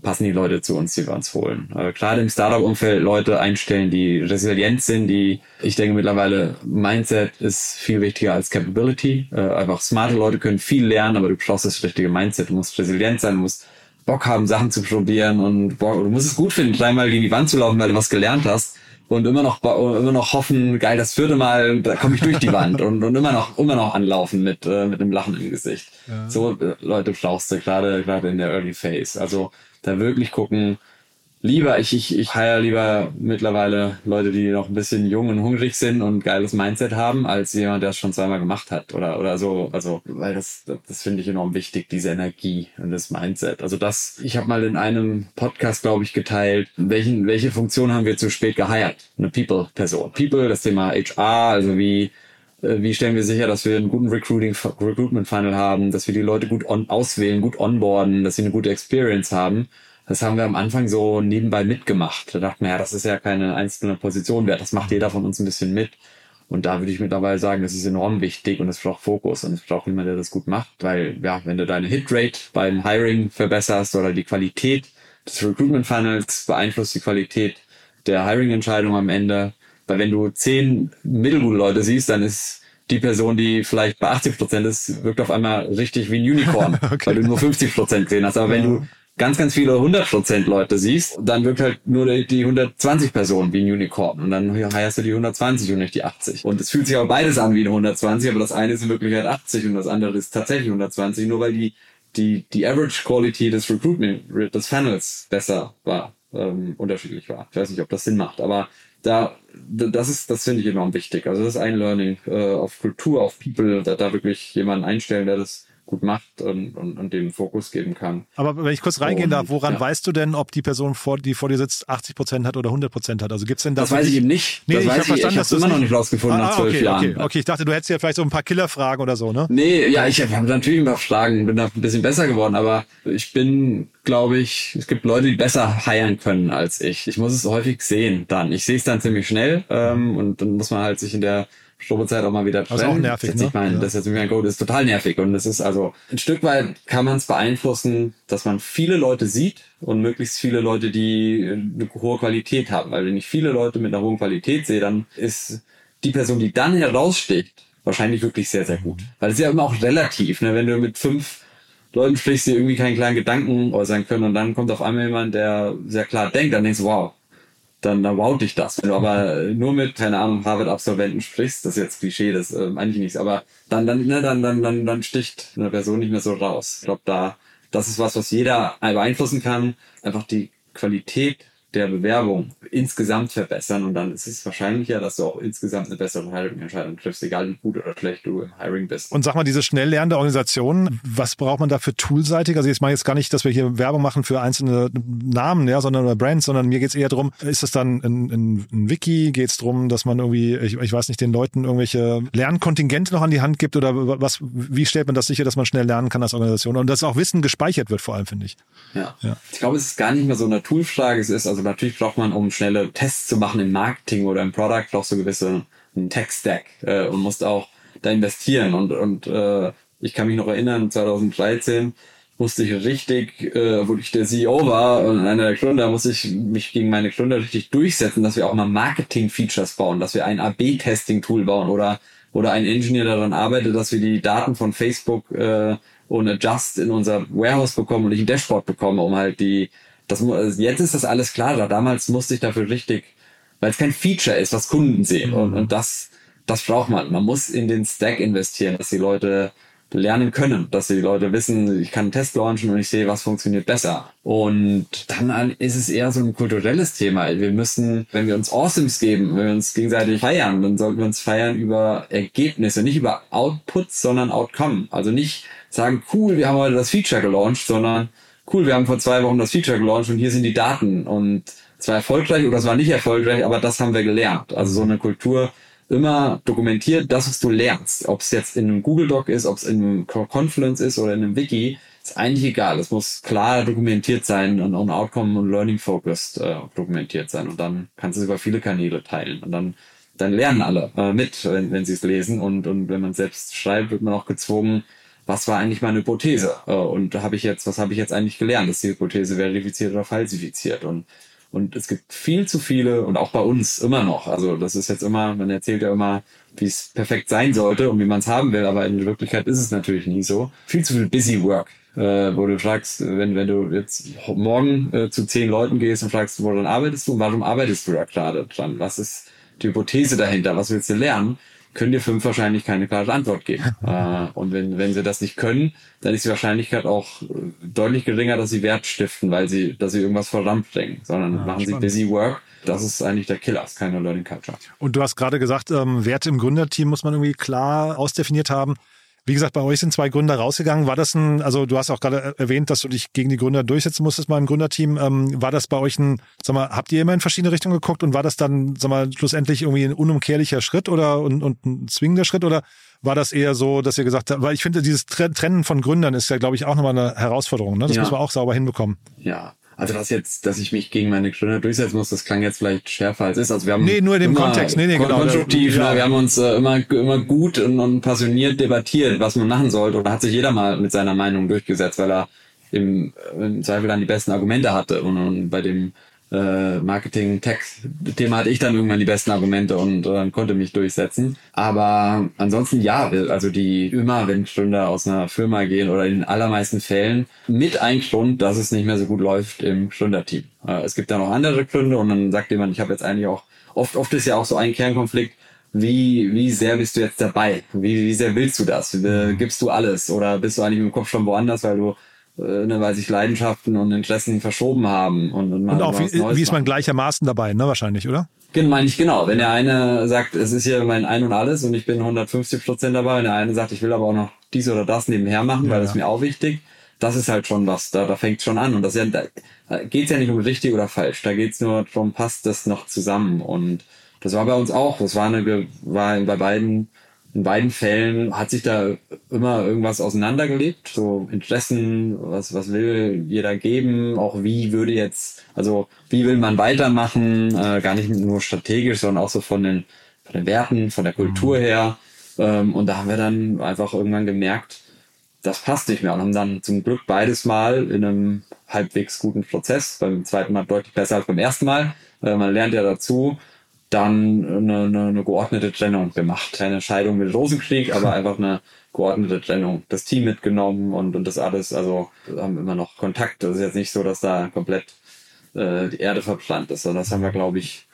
passen die Leute zu uns, die wir uns holen. Äh, gerade im Startup-Umfeld Leute einstellen, die resilient sind, die, ich denke mittlerweile, Mindset ist viel wichtiger als Capability. Äh, einfach smarte Leute können viel lernen, aber du brauchst das richtige Mindset. Du musst resilient sein, du musst Bock haben, Sachen zu probieren und Bock, du musst es gut finden, dreimal gegen die Wand zu laufen, weil du was gelernt hast und immer noch immer noch hoffen, geil, das vierte Mal, da komme ich durch die Wand und, und immer noch immer noch anlaufen mit äh, mit einem Lachen im Gesicht. So äh, Leute brauchst du gerade gerade in der Early Phase. Also da wirklich gucken, lieber, ich, ich, ich hire lieber mittlerweile Leute, die noch ein bisschen jung und hungrig sind und geiles Mindset haben, als jemand, der es schon zweimal gemacht hat oder, oder so. Also, weil das, das, das finde ich enorm wichtig, diese Energie und das Mindset. Also das, ich habe mal in einem Podcast, glaube ich, geteilt, welchen, welche Funktion haben wir zu spät geheiert? Eine People-Person. People, das Thema HR, also wie, äh, wie stellen wir sicher, dass wir einen guten Recruiting, Recruitment Funnel haben, dass wir die Leute gut on, auswählen, gut onboarden, dass sie eine gute Experience haben. Das haben wir am Anfang so nebenbei mitgemacht. Da dachten wir, ja, das ist ja keine einzelne Position wert. Das macht jeder von uns ein bisschen mit. Und da würde ich mittlerweile sagen, das ist enorm wichtig und es braucht Fokus und es braucht jemand, der das gut macht, weil, ja, wenn du deine Hitrate beim Hiring verbesserst oder die Qualität des Recruitment Funnels beeinflusst die Qualität der Hiring-Entscheidung am Ende. Weil wenn du zehn mittelgute Leute siehst, dann ist die Person, die vielleicht bei 80 Prozent ist, wirkt auf einmal richtig wie ein Unicorn, weil du nur 50 Prozent gesehen hast. Aber wenn du ganz, ganz viele 100 Prozent Leute siehst, dann wirkt halt nur die- die 120 Personen wie ein Unicorn. Und dann heierst du die 120 und nicht die 80. Und es fühlt sich aber beides an wie eine 120, aber das eine ist in Wirklichkeit 80 und das andere ist tatsächlich 120, nur weil die, die, die Average Quality des Recruitment, des Funnels besser war, ähm, unterschiedlich war. Ich weiß nicht, ob das Sinn macht, aber da, das ist, das finde ich enorm wichtig. Also das ist ein Learning äh, auf Kultur, auf People, da, da wirklich jemanden einstellen, der das gut macht und, und, und dem Fokus geben kann. Aber wenn ich kurz reingehen Und, darf, woran ja. weißt du denn, ob die Person, vor, die vor dir sitzt, 80 Prozent hat oder 100 Prozent hat? Also gibt's denn da Das weiß ich eben nicht. Nee, das ich habe verstanden, ich, dass immer noch nicht rausgefunden nach zwölf okay, Jahren. Okay, okay, ich dachte, du hättest ja vielleicht so ein paar Killerfragen oder so, ne? Nee, ja, ich habe natürlich ein paar Fragen, bin da ein bisschen besser geworden, aber ich bin, glaube ich, es gibt Leute, die besser heiern können als ich. Ich muss es häufig sehen dann. Ich sehe es dann ziemlich schnell ähm, und dann muss man halt sich in der Probezeit auch mal wieder trennen. Also auch nervig, Jetzt, Ich ne? meine, Ja. das ist jetzt mein Code ist total nervig und es ist also ein Stück weit kann man es beeinflussen, dass man viele Leute sieht und möglichst viele Leute, die eine hohe Qualität haben. Weil wenn ich viele Leute mit einer hohen Qualität sehe, dann ist die Person, die dann heraussticht, wahrscheinlich wirklich sehr, sehr gut. Weil es ist ja immer auch relativ, ne? wenn du mit fünf Leuten sprichst, die irgendwie keinen kleinen Gedanken äußern können und dann kommt auf einmal jemand, der sehr klar denkt, dann denkst du, wow, dann, dann wow dich das. Wenn du aber nur mit, keine Ahnung, Harvard-Absolventen sprichst, das ist jetzt Klischee, das äh, eigentlich nichts, aber dann, dann, ne, dann, dann, dann, dann sticht eine Person nicht mehr so raus. Ich glaube, da, das ist was, was jeder beeinflussen kann. Einfach die Qualität der Bewerbung insgesamt verbessern und dann ist es wahrscheinlicher, dass du auch insgesamt eine bessere Hiring-Entscheidung triffst, egal wie gut oder schlecht du im Hiring bist. Und sag mal, diese schnell lernende Organisation, was braucht man da für toolseitig? Also jetzt meine jetzt gar nicht, dass wir hier Werbung machen für einzelne Namen, ja, sondern oder Brands, sondern mir geht's eher darum, ist es dann ein, ein, ein Wiki, geht's darum, dass man irgendwie, ich, ich weiß nicht, den Leuten irgendwelche Lernkontingente noch an die Hand gibt oder was, wie stellt man das sicher, dass man schnell lernen kann als Organisation und dass auch Wissen gespeichert wird vor allem, finde ich. Ja. ja. Ich glaube, es ist gar nicht mehr so eine Toolfrage, es ist also also natürlich braucht man, um schnelle Tests zu machen im Marketing oder im Product, brauchst du gewisse einen Tech-Stack äh, und musst auch da investieren. Und, und äh, ich kann mich noch erinnern, 2013 musste ich richtig, äh, wo ich der CEO war und einer der Gründer, musste ich mich gegen meine Gründer richtig durchsetzen, dass wir auch mal Marketing-Features bauen, dass wir ein AB-Testing-Tool bauen oder oder ein Engineer daran arbeitet, dass wir die Daten von Facebook äh, und Adjust in unser Warehouse bekommen und ich ein Dashboard bekomme, um halt die das, also jetzt ist das alles klarer. Damals musste ich dafür richtig, weil es kein Feature ist, was Kunden sehen. Mhm. Und, und das, das braucht man. Man muss in den Stack investieren, dass die Leute lernen können, dass die Leute wissen, ich kann einen Test launchen und ich sehe, was funktioniert besser. Und dann ist es eher so ein kulturelles Thema. Wir müssen, wenn wir uns Awesomes geben, wenn wir uns gegenseitig feiern, dann sollten wir uns feiern über Ergebnisse, nicht über Outputs, sondern Outcome. Also nicht sagen, cool, wir haben heute das Feature gelauncht, sondern cool, wir haben vor zwei Wochen das Feature gelauncht und hier sind die Daten und es war erfolgreich oder es war nicht erfolgreich, aber das haben wir gelernt. Also so eine Kultur immer dokumentiert, das, was du lernst. Ob es jetzt in einem Google Doc ist, ob es in einem Confluence ist oder in einem Wiki, ist eigentlich egal. Es muss klar dokumentiert sein und, und Outcome und Learning Focused äh, dokumentiert sein. Und dann kannst du es über viele Kanäle teilen. Und dann, dann lernen alle äh, mit, wenn, wenn sie es lesen. Und, und wenn man selbst schreibt, wird man auch gezwungen, was war eigentlich meine Hypothese? Äh, und habe ich jetzt, was habe ich jetzt eigentlich gelernt? Ist die Hypothese verifiziert oder falsifiziert? Und, und es gibt viel zu viele und auch bei uns immer noch. Also das ist jetzt immer, man erzählt ja immer, wie es perfekt sein sollte und wie man es haben will, aber in Wirklichkeit ist es natürlich nie so. Viel zu viel Busy Work. Äh, wo du fragst, wenn, wenn du jetzt morgen äh, zu zehn Leuten gehst und fragst, woran arbeitest du und warum arbeitest du da gerade dran? Was ist die Hypothese dahinter? Was willst du lernen? Können dir fünf wahrscheinlich keine klare Antwort geben. äh, und wenn, wenn sie das nicht können, dann ist die Wahrscheinlichkeit auch deutlich geringer, dass sie Wert stiften, weil sie, dass sie irgendwas voranbringen, sondern ja, machen spannend. sie busy work. Das ist eigentlich der Killer, ist keine Learning Culture. Und du hast gerade gesagt, ähm, Werte im Gründerteam muss man irgendwie klar ausdefiniert haben. Wie gesagt, bei euch sind zwei Gründer rausgegangen. War das ein, also du hast auch gerade erwähnt, dass du dich gegen die Gründer durchsetzen musstest mal im Gründerteam. Ähm, war das bei euch ein, sag mal, habt ihr immer in verschiedene Richtungen geguckt und war das dann, sag mal, schlussendlich irgendwie ein unumkehrlicher Schritt oder und, und ein zwingender Schritt oder war das eher so, dass ihr gesagt habt, weil ich finde, dieses Trennen von Gründern ist ja, glaube ich, auch nochmal eine Herausforderung. Ne? Das ja. muss man auch sauber hinbekommen. Ja, also das jetzt, dass ich mich gegen meine Gründer durchsetzen muss, das klang jetzt vielleicht schärfer als ist. Also wir haben nee, nur in dem Kontext, nee, nee, genau. Konstruktiv, ja. ne? wir haben uns äh, immer immer gut und, und passioniert debattiert, was man machen sollte. Und da hat sich jeder mal mit seiner Meinung durchgesetzt, weil er im, im Zweifel dann die besten Argumente hatte. Und, und bei dem äh, Marketing-Tech-Thema hatte ich dann irgendwann die besten Argumente und äh, konnte mich durchsetzen. Aber ansonsten ja, also die immer, wenn Gründer aus einer Firma gehen oder in den allermeisten Fällen mit ein Grund, dass es nicht mehr so gut läuft im Gründerteam. Äh, es gibt da noch andere Gründe und dann sagt jemand, ich habe jetzt eigentlich auch, oft, oft ist ja auch so ein Kernkonflikt, wie, wie sehr bist du jetzt dabei? Wie, wie sehr willst du das? Äh, gibst du alles? Oder bist du eigentlich im Kopf schon woanders, weil du ne, weil sich Leidenschaften und Interessen verschoben haben. Und, und, und auch wie, wie ist man gleichermaßen dabei, ne, wahrscheinlich, oder? Genau, meine ich genau. Wenn der eine sagt, es ist hier mein Ein und Alles und ich bin 150 Prozent dabei, wenn der eine sagt, ich will aber auch noch dies oder das nebenher machen, ja, weil das ist mir auch wichtig, das ist halt schon was, da, da fängt schon an. Und das ja, da geht's ja nicht um richtig oder falsch, da geht's nur darum, passt das noch zusammen. Und das war bei uns auch. Das war eine, war bei beiden in beiden Fällen hat sich da immer irgendwas auseinandergelebt, so Interessen, was, was will jeder geben, auch wie würde jetzt, also wie will man weitermachen, äh, gar nicht nur strategisch, sondern auch so von den, von den Werten, von der Kultur mhm. her. Ähm, und da haben wir dann einfach irgendwann gemerkt, das passt nicht mehr und haben dann zum Glück beides Mal in einem halbwegs guten Prozess, beim zweiten Mal deutlich besser als beim ersten Mal. Äh, man lernt ja dazu, dann eine, eine, eine geordnete Trennung gemacht. Keine Scheidung mit Rosenkrieg, aber einfach eine geordnete Trennung. Das Team mitgenommen und, und das alles. Also haben immer noch Kontakt. Das ist jetzt nicht so, dass da komplett äh, die Erde verbrannt ist, sondern das haben wir, glaube ich,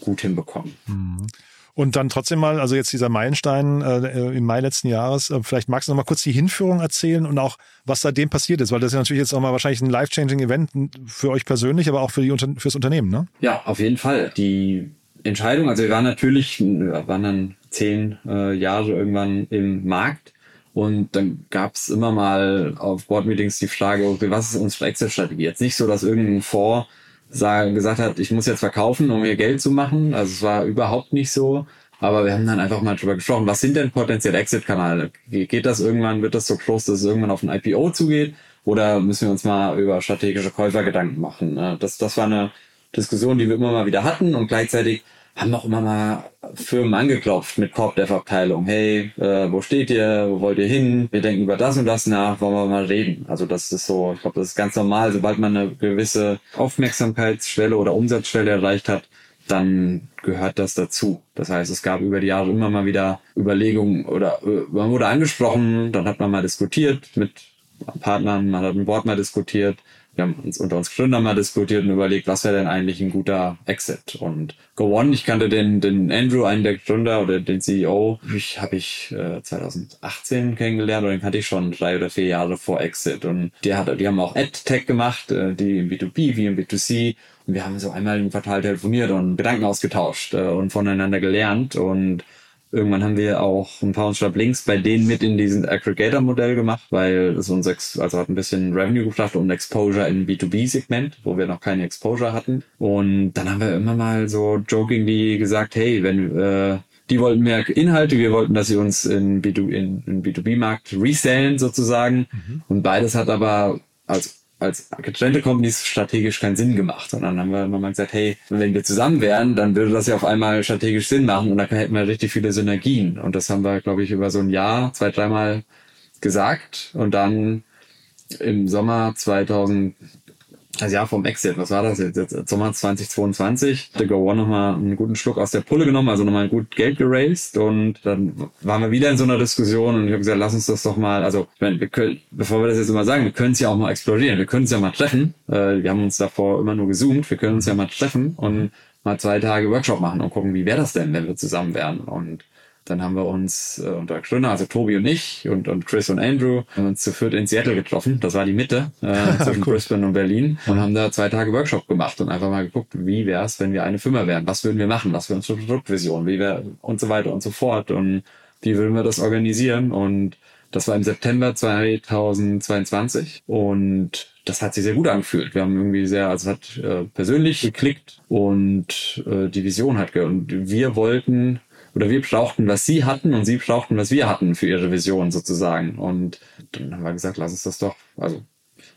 gut hinbekommen. Mhm. Und dann trotzdem mal, also jetzt dieser Meilenstein äh, im Mai letzten Jahres, äh, vielleicht magst du noch mal kurz die Hinführung erzählen und auch, was seitdem passiert ist, weil das ist ja natürlich jetzt auch mal wahrscheinlich ein life-changing Event für euch persönlich, aber auch für die fürs Unternehmen, ne? Ja, auf jeden Fall. Die Entscheidung, also wir waren natürlich, wir waren dann zehn äh, Jahre irgendwann im Markt und dann gab es immer mal auf Board-Meetings die Frage, okay, was ist unsere Exit-Strategie? Jetzt nicht so, dass irgendein Fonds gesagt hat, ich muss jetzt verkaufen, um mir Geld zu machen. Also es war überhaupt nicht so. Aber wir haben dann einfach mal drüber gesprochen, was sind denn potenzielle Exit-Kanäle? Geht das irgendwann, wird das so groß, dass es irgendwann auf ein IPO zugeht? Oder müssen wir uns mal über strategische Käufer Gedanken machen? Das, das war eine Diskussion, die wir immer mal wieder hatten und gleichzeitig haben auch immer mal Firmen angeklopft mit Corp-Dev-Abteilung. Hey, äh, wo steht ihr? Wo wollt ihr hin? Wir denken über das und das nach. Wollen wir mal reden? Also das ist so, ich glaube, das ist ganz normal. Sobald man eine gewisse Aufmerksamkeitsschwelle oder Umsatzschwelle erreicht hat, dann gehört das dazu. Das heißt, es gab über die Jahre immer mal wieder Überlegungen oder äh, man wurde angesprochen, dann hat man mal diskutiert mit Partnern, man hat ein Board mal diskutiert, wir haben uns unter uns Gründer mal diskutiert und überlegt, was wäre denn eigentlich ein guter Exit. Und Go One, ich kannte den, den Andrew, einen der Gründer oder den CEO, ich habe ich äh, 2018 kennengelernt und den kannte ich schon drei oder vier Jahre vor Exit. Und der hat, die haben auch AdTech gemacht, äh, die im B2B wie im B2C. Und wir haben so einmal im Quartal telefoniert und Gedanken ausgetauscht äh, und voneinander gelernt und Irgendwann haben wir auch ein paar unserer Links bei denen mit in diesen Aggregator-Modell gemacht, weil es uns also hat ein bisschen Revenue gebracht und Exposure im B2B-Segment, wo wir noch keine Exposure hatten. Und dann haben wir immer mal so jokingly gesagt, hey, wenn äh, die wollten mehr Inhalte, wir wollten, dass sie uns in, B2, in, in B2B-Markt resellen sozusagen. Mhm. Und beides hat aber als als getrennte Companies strategisch keinen Sinn gemacht. Und dann haben wir immer mal gesagt, hey, wenn wir zusammen wären, dann würde das ja auf einmal strategisch Sinn machen und dann hätten wir richtig viele Synergien. Und das haben wir, glaube ich, über so ein Jahr, zwei, dreimal gesagt. Und dann im Sommer 2000, also ja, vom Exit, was war das jetzt? jetzt Sommer 2022, der Go One nochmal einen guten Schluck aus der Pulle genommen, also nochmal gut Geld geraced und dann waren wir wieder in so einer Diskussion und ich habe gesagt, lass uns das doch mal, also ich meine, wir können, bevor wir das jetzt immer sagen, wir können es ja auch mal explorieren, wir können es ja mal treffen. Äh, wir haben uns davor immer nur gezoomt, wir können uns ja mal treffen und mal zwei Tage Workshop machen und gucken, wie wäre das denn, wenn wir zusammen wären und dann haben wir uns äh, unter Gründer, also Tobi und ich und, und Chris und Andrew, haben uns zu viert in Seattle getroffen. Das war die Mitte äh, zwischen cool. Brisbane und Berlin und haben da zwei Tage Workshop gemacht und einfach mal geguckt, wie wäre es, wenn wir eine Firma wären? Was würden wir machen? Was wäre unsere Produktvision? Wie wäre und so weiter und so fort und wie würden wir das organisieren? Und das war im September 2022 und das hat sich sehr gut angefühlt. Wir haben irgendwie sehr, also es hat äh, persönlich geklickt und äh, die Vision hat ge und wir wollten oder wir brauchten, was sie hatten und sie brauchten, was wir hatten für ihre Vision sozusagen. Und dann haben wir gesagt, lass uns das doch, also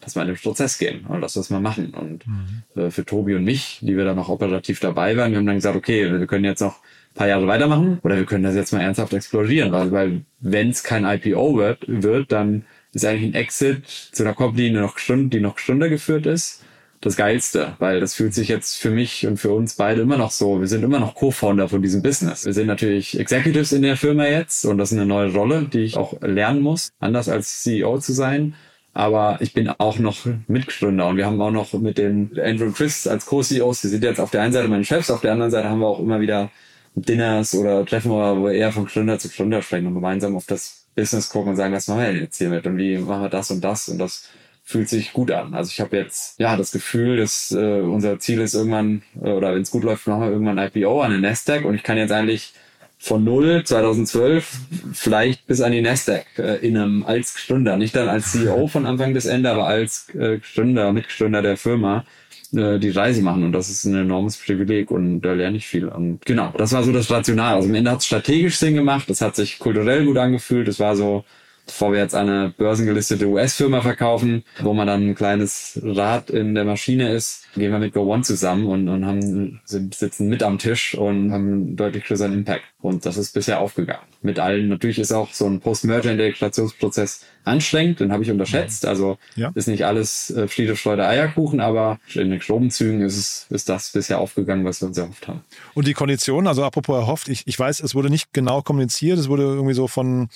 lass mal in den Prozess gehen und lass das mal machen. Und mhm. äh, für Tobi und mich, die wir dann noch operativ dabei waren, wir haben dann gesagt, okay, wir können jetzt noch ein paar Jahre weitermachen oder wir können das jetzt mal ernsthaft explorieren, weil, weil wenn es kein IPO wird, wird, dann ist eigentlich ein Exit zu einer Company, die noch, die noch Stunde geführt ist das Geilste, weil das fühlt sich jetzt für mich und für uns beide immer noch so. Wir sind immer noch Co-Founder von diesem Business. Wir sind natürlich Executives in der Firma jetzt und das ist eine neue Rolle, die ich auch lernen muss, anders als CEO zu sein. Aber ich bin auch noch Mitgründer und wir haben auch noch mit den Andrew und Chris als Co-CEOs, die sind jetzt auf der einen Seite meine Chefs, auf der anderen Seite haben wir auch immer wieder Dinners oder Treffen, wo wir eher von Gründer zu Gründer sprechen und gemeinsam auf das Business gucken und sagen, was machen wir jetzt hier mit und wie machen wir das und das und das fühlt sich gut an. Also ich habe jetzt ja das Gefühl, dass äh, unser Ziel ist irgendwann, äh, oder wenn es gut läuft, machen wir irgendwann ein IPO an den Nasdaq und ich kann jetzt eigentlich von null 2012 vielleicht bis an die Nasdaq äh, in einem als Gründer, nicht dann als CEO von Anfang bis Ende, aber als äh, Gründer, Mitgründer der Firma äh, die Reise machen und das ist ein enormes Privileg und da lerne ich viel. Und genau, das war so das Rational. Also am Ende hat es strategisch Sinn gemacht, es hat sich kulturell gut angefühlt, es war so bevor wir jetzt eine börsengelistete US-Firma verkaufen, wo man dann ein kleines Rad in der Maschine ist, gehen wir mit Go One zusammen und, und haben, sind, sitzen mit am Tisch und haben deutlich größeren Impact. Und das ist bisher aufgegangen. Mit allen, natürlich ist auch so ein Post-Merger-Integrationsprozess anstrengend, den habe ich unterschätzt. Also Ja. ist nicht alles äh, Friede, Freude, Eierkuchen, aber in den groben Zügen ist es ist das bisher aufgegangen, was wir uns erhofft haben. Und die Konditionen, also apropos erhofft, ich, ich weiß, es wurde nicht genau kommuniziert, es wurde irgendwie so von,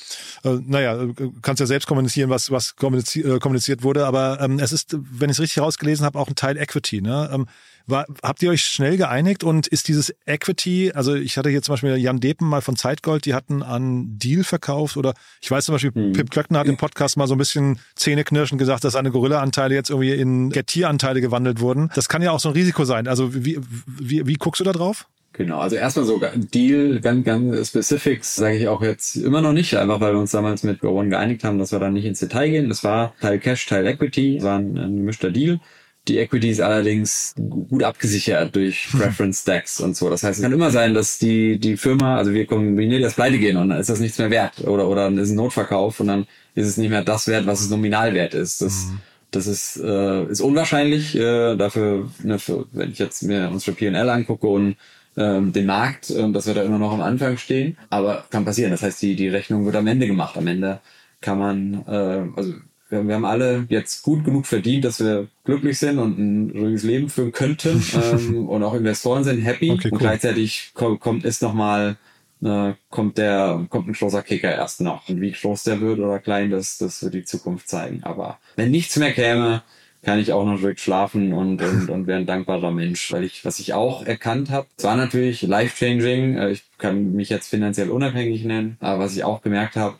äh, naja, äh, kannst ja selbst kommunizieren, was, was kommuniziert, äh, kommuniziert wurde, aber ähm, es ist, wenn ich es richtig rausgelesen habe, auch ein Teil Equity. Ne? Ähm, war, habt ihr euch schnell geeinigt und ist dieses Equity, also ich hatte hier zum Beispiel Jan Depen mal von Zeitgold, die hatten an Deal verkauft oder ich weiß zum Beispiel, Pip Klöckner hat im Podcast mal so ein bisschen zähneknirschend gesagt, dass seine Gorilla-Anteile jetzt irgendwie in Getir-Anteile gewandelt wurden. Das kann ja auch so ein Risiko sein. Also wie, wie, wie guckst du da drauf? Genau, also erstmal so Deal, ganz, ganz Specifics sage ich auch jetzt immer noch nicht, einfach weil wir uns damals mit Go One geeinigt haben, dass wir da nicht ins Detail gehen. Das war Teil Cash, Teil Equity, war ein, ein gemischter Deal. Die Equity ist allerdings gut abgesichert durch Preference Stacks und so. Das heißt, es kann immer sein, dass die, die Firma, also wir kombinieren das pleite gehen und dann ist das nichts mehr wert. Oder, oder dann ist ein Notverkauf und dann ist es nicht mehr das wert, was es nominal wert ist. Das, das ist, äh, ist unwahrscheinlich. Äh, dafür, ne, für, wenn ich jetzt mir unsere P&L angucke und ähm, den Markt, ähm, dass wir da immer noch am Anfang stehen. Aber kann passieren. Das heißt, die, die Rechnung wird am Ende gemacht. Am Ende kann man, äh, also wir, wir haben alle jetzt gut genug verdient, dass wir glücklich sind und ein ruhiges Leben führen könnten ähm, und auch Investoren sind happy. Okay, und cool. gleichzeitig kommt, ist noch mal äh, kommt der kommt ein großer Kicker erst noch. Und wie groß der wird oder klein das das wird die Zukunft zeigen. Aber wenn nichts mehr käme kann ich auch noch ruhig schlafen und, und, und wäre ein dankbarer Mensch. Weil ich, was ich auch erkannt habe, es war natürlich life-changing, äh, ich kann mich jetzt finanziell unabhängig nennen, aber was ich auch gemerkt habe,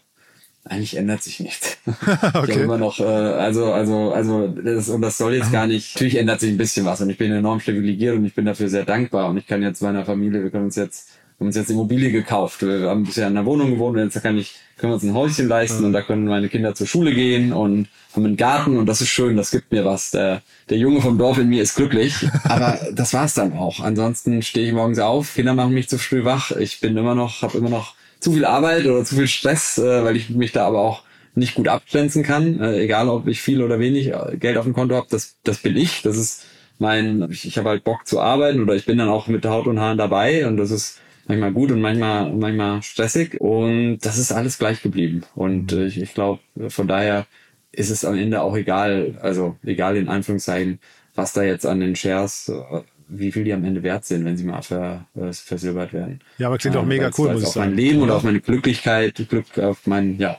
eigentlich ändert sich nichts. Ich habe immer noch, äh, also, also, also, das, und das soll jetzt gar nicht, natürlich ändert sich ein bisschen was und ich bin enorm privilegiert und ich bin dafür sehr dankbar und ich kann jetzt meiner Familie, wir können uns jetzt, wir haben uns jetzt Immobilie gekauft. Wir haben bisher in einer Wohnung gewohnt und jetzt kann ich, können wir uns ein Häuschen leisten und da können meine Kinder zur Schule gehen und haben einen Garten und das ist schön, das gibt mir was. Der, der Junge vom Dorf in mir ist glücklich. Aber das war's dann auch. Ansonsten stehe ich morgens auf, Kinder machen mich zu früh wach. Ich bin immer noch, habe immer noch zu viel Arbeit oder zu viel Stress, äh, weil ich mich da aber auch nicht gut abgrenzen kann, äh, egal ob ich viel oder wenig äh, Geld auf dem Konto habe, das, das bin ich. Das ist mein, ich, ich habe halt Bock zu arbeiten oder ich bin dann auch mit Haut und Haaren dabei und das ist manchmal gut und manchmal manchmal stressig. Und das ist alles gleich geblieben. Und äh, ich, ich glaube von daher ist es am Ende auch egal, also egal in Anführungszeichen, was da jetzt an den Shares äh, wie viel die am Ende wert sind, wenn sie mal ver, äh, versilbert werden. Ja, aber klingt auch Ähm, mega weil's- cool, muss ich auf sagen. mein Leben oder auf meine Glücklichkeit, Glück auf mein, ja,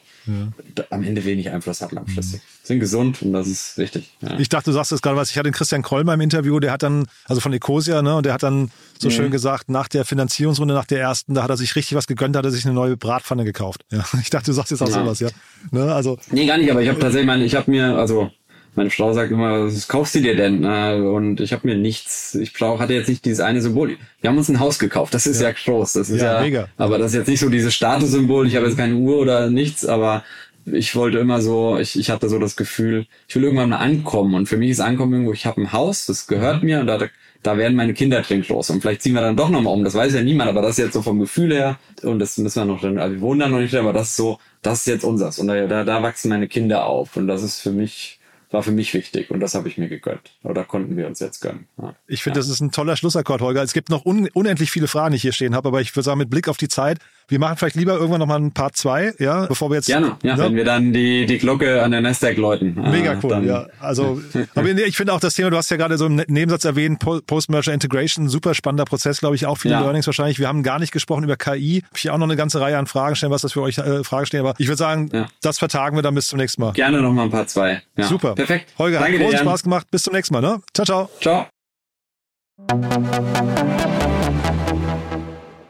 da- am Ende wenig Einfluss hat langfristig. Sind gesund und das ist wichtig. Ja. Ich dachte, du sagst es gerade was. Ich hatte den Christian Kroll mal im Interview, der hat dann, also von Ecosia, ne, und der hat dann so schön gesagt, nach der Finanzierungsrunde, nach der ersten, da hat er sich richtig was gegönnt, da hat er sich eine neue Bratpfanne gekauft. Ja, ich dachte, du sagst jetzt auch Ja. sowas, ja. Ne, also, Nee, gar nicht, aber ich habe tatsächlich meine, ich habe mir, also meine Frau sagt immer, was kaufst du dir denn? Und ich habe mir nichts, ich brauch, hatte jetzt nicht dieses eine Symbol. Wir haben uns ein Haus gekauft, das ist ja, groß, das ist Ja, ja, mega. aber das ist jetzt nicht so dieses Statussymbol, ich habe jetzt keine Uhr oder nichts, aber ich wollte immer so, ich, ich hatte so das Gefühl, ich will irgendwann mal ankommen. Und für mich ist Ankommen irgendwo, ich habe ein Haus, das gehört mir und da, da werden meine Kinder drin groß. Und vielleicht ziehen wir dann doch nochmal um, das weiß ja niemand, aber das ist jetzt so vom Gefühl her. Und das müssen wir noch drin, also wir wohnen da noch nicht drin, aber das ist so, das ist jetzt unseres. Und da, da, da wachsen meine Kinder auf. Und das ist für mich, war für mich wichtig und das habe ich mir gegönnt oder konnten wir uns jetzt gönnen. Ja. ich finde, das ist ein toller Schlussakkord, Holger. Es gibt noch un unendlich viele Fragen, die ich hier stehen habe, aber ich würde sagen, mit Blick auf die Zeit, wir machen vielleicht lieber irgendwann nochmal ein Part zwei, ja, bevor wir jetzt. Gerne, ja, ne? wenn wir dann die, die Glocke an der Nasdaq läuten. Mega äh, cool, dann- ja. Also, aber ich finde auch das Thema, du hast ja gerade so im Ne- Nebensatz erwähnt, Po- Post-Merger Integration, super spannender Prozess, glaube ich, auch viele Ja. Learnings wahrscheinlich. Wir haben gar nicht gesprochen über KI. Hab ich auch noch eine ganze Reihe an Fragen stellen, was das für euch äh, Fragen stehen. Aber ich würde sagen, Ja. das vertagen wir dann bis zum nächsten Mal. Gerne noch mal ein paar zwei. Ja. Super. Perfekt. Holger, Danke hat dir, großen Jan. Spaß gemacht. Bis zum nächsten Mal, ne? Ciao, ciao. Ciao.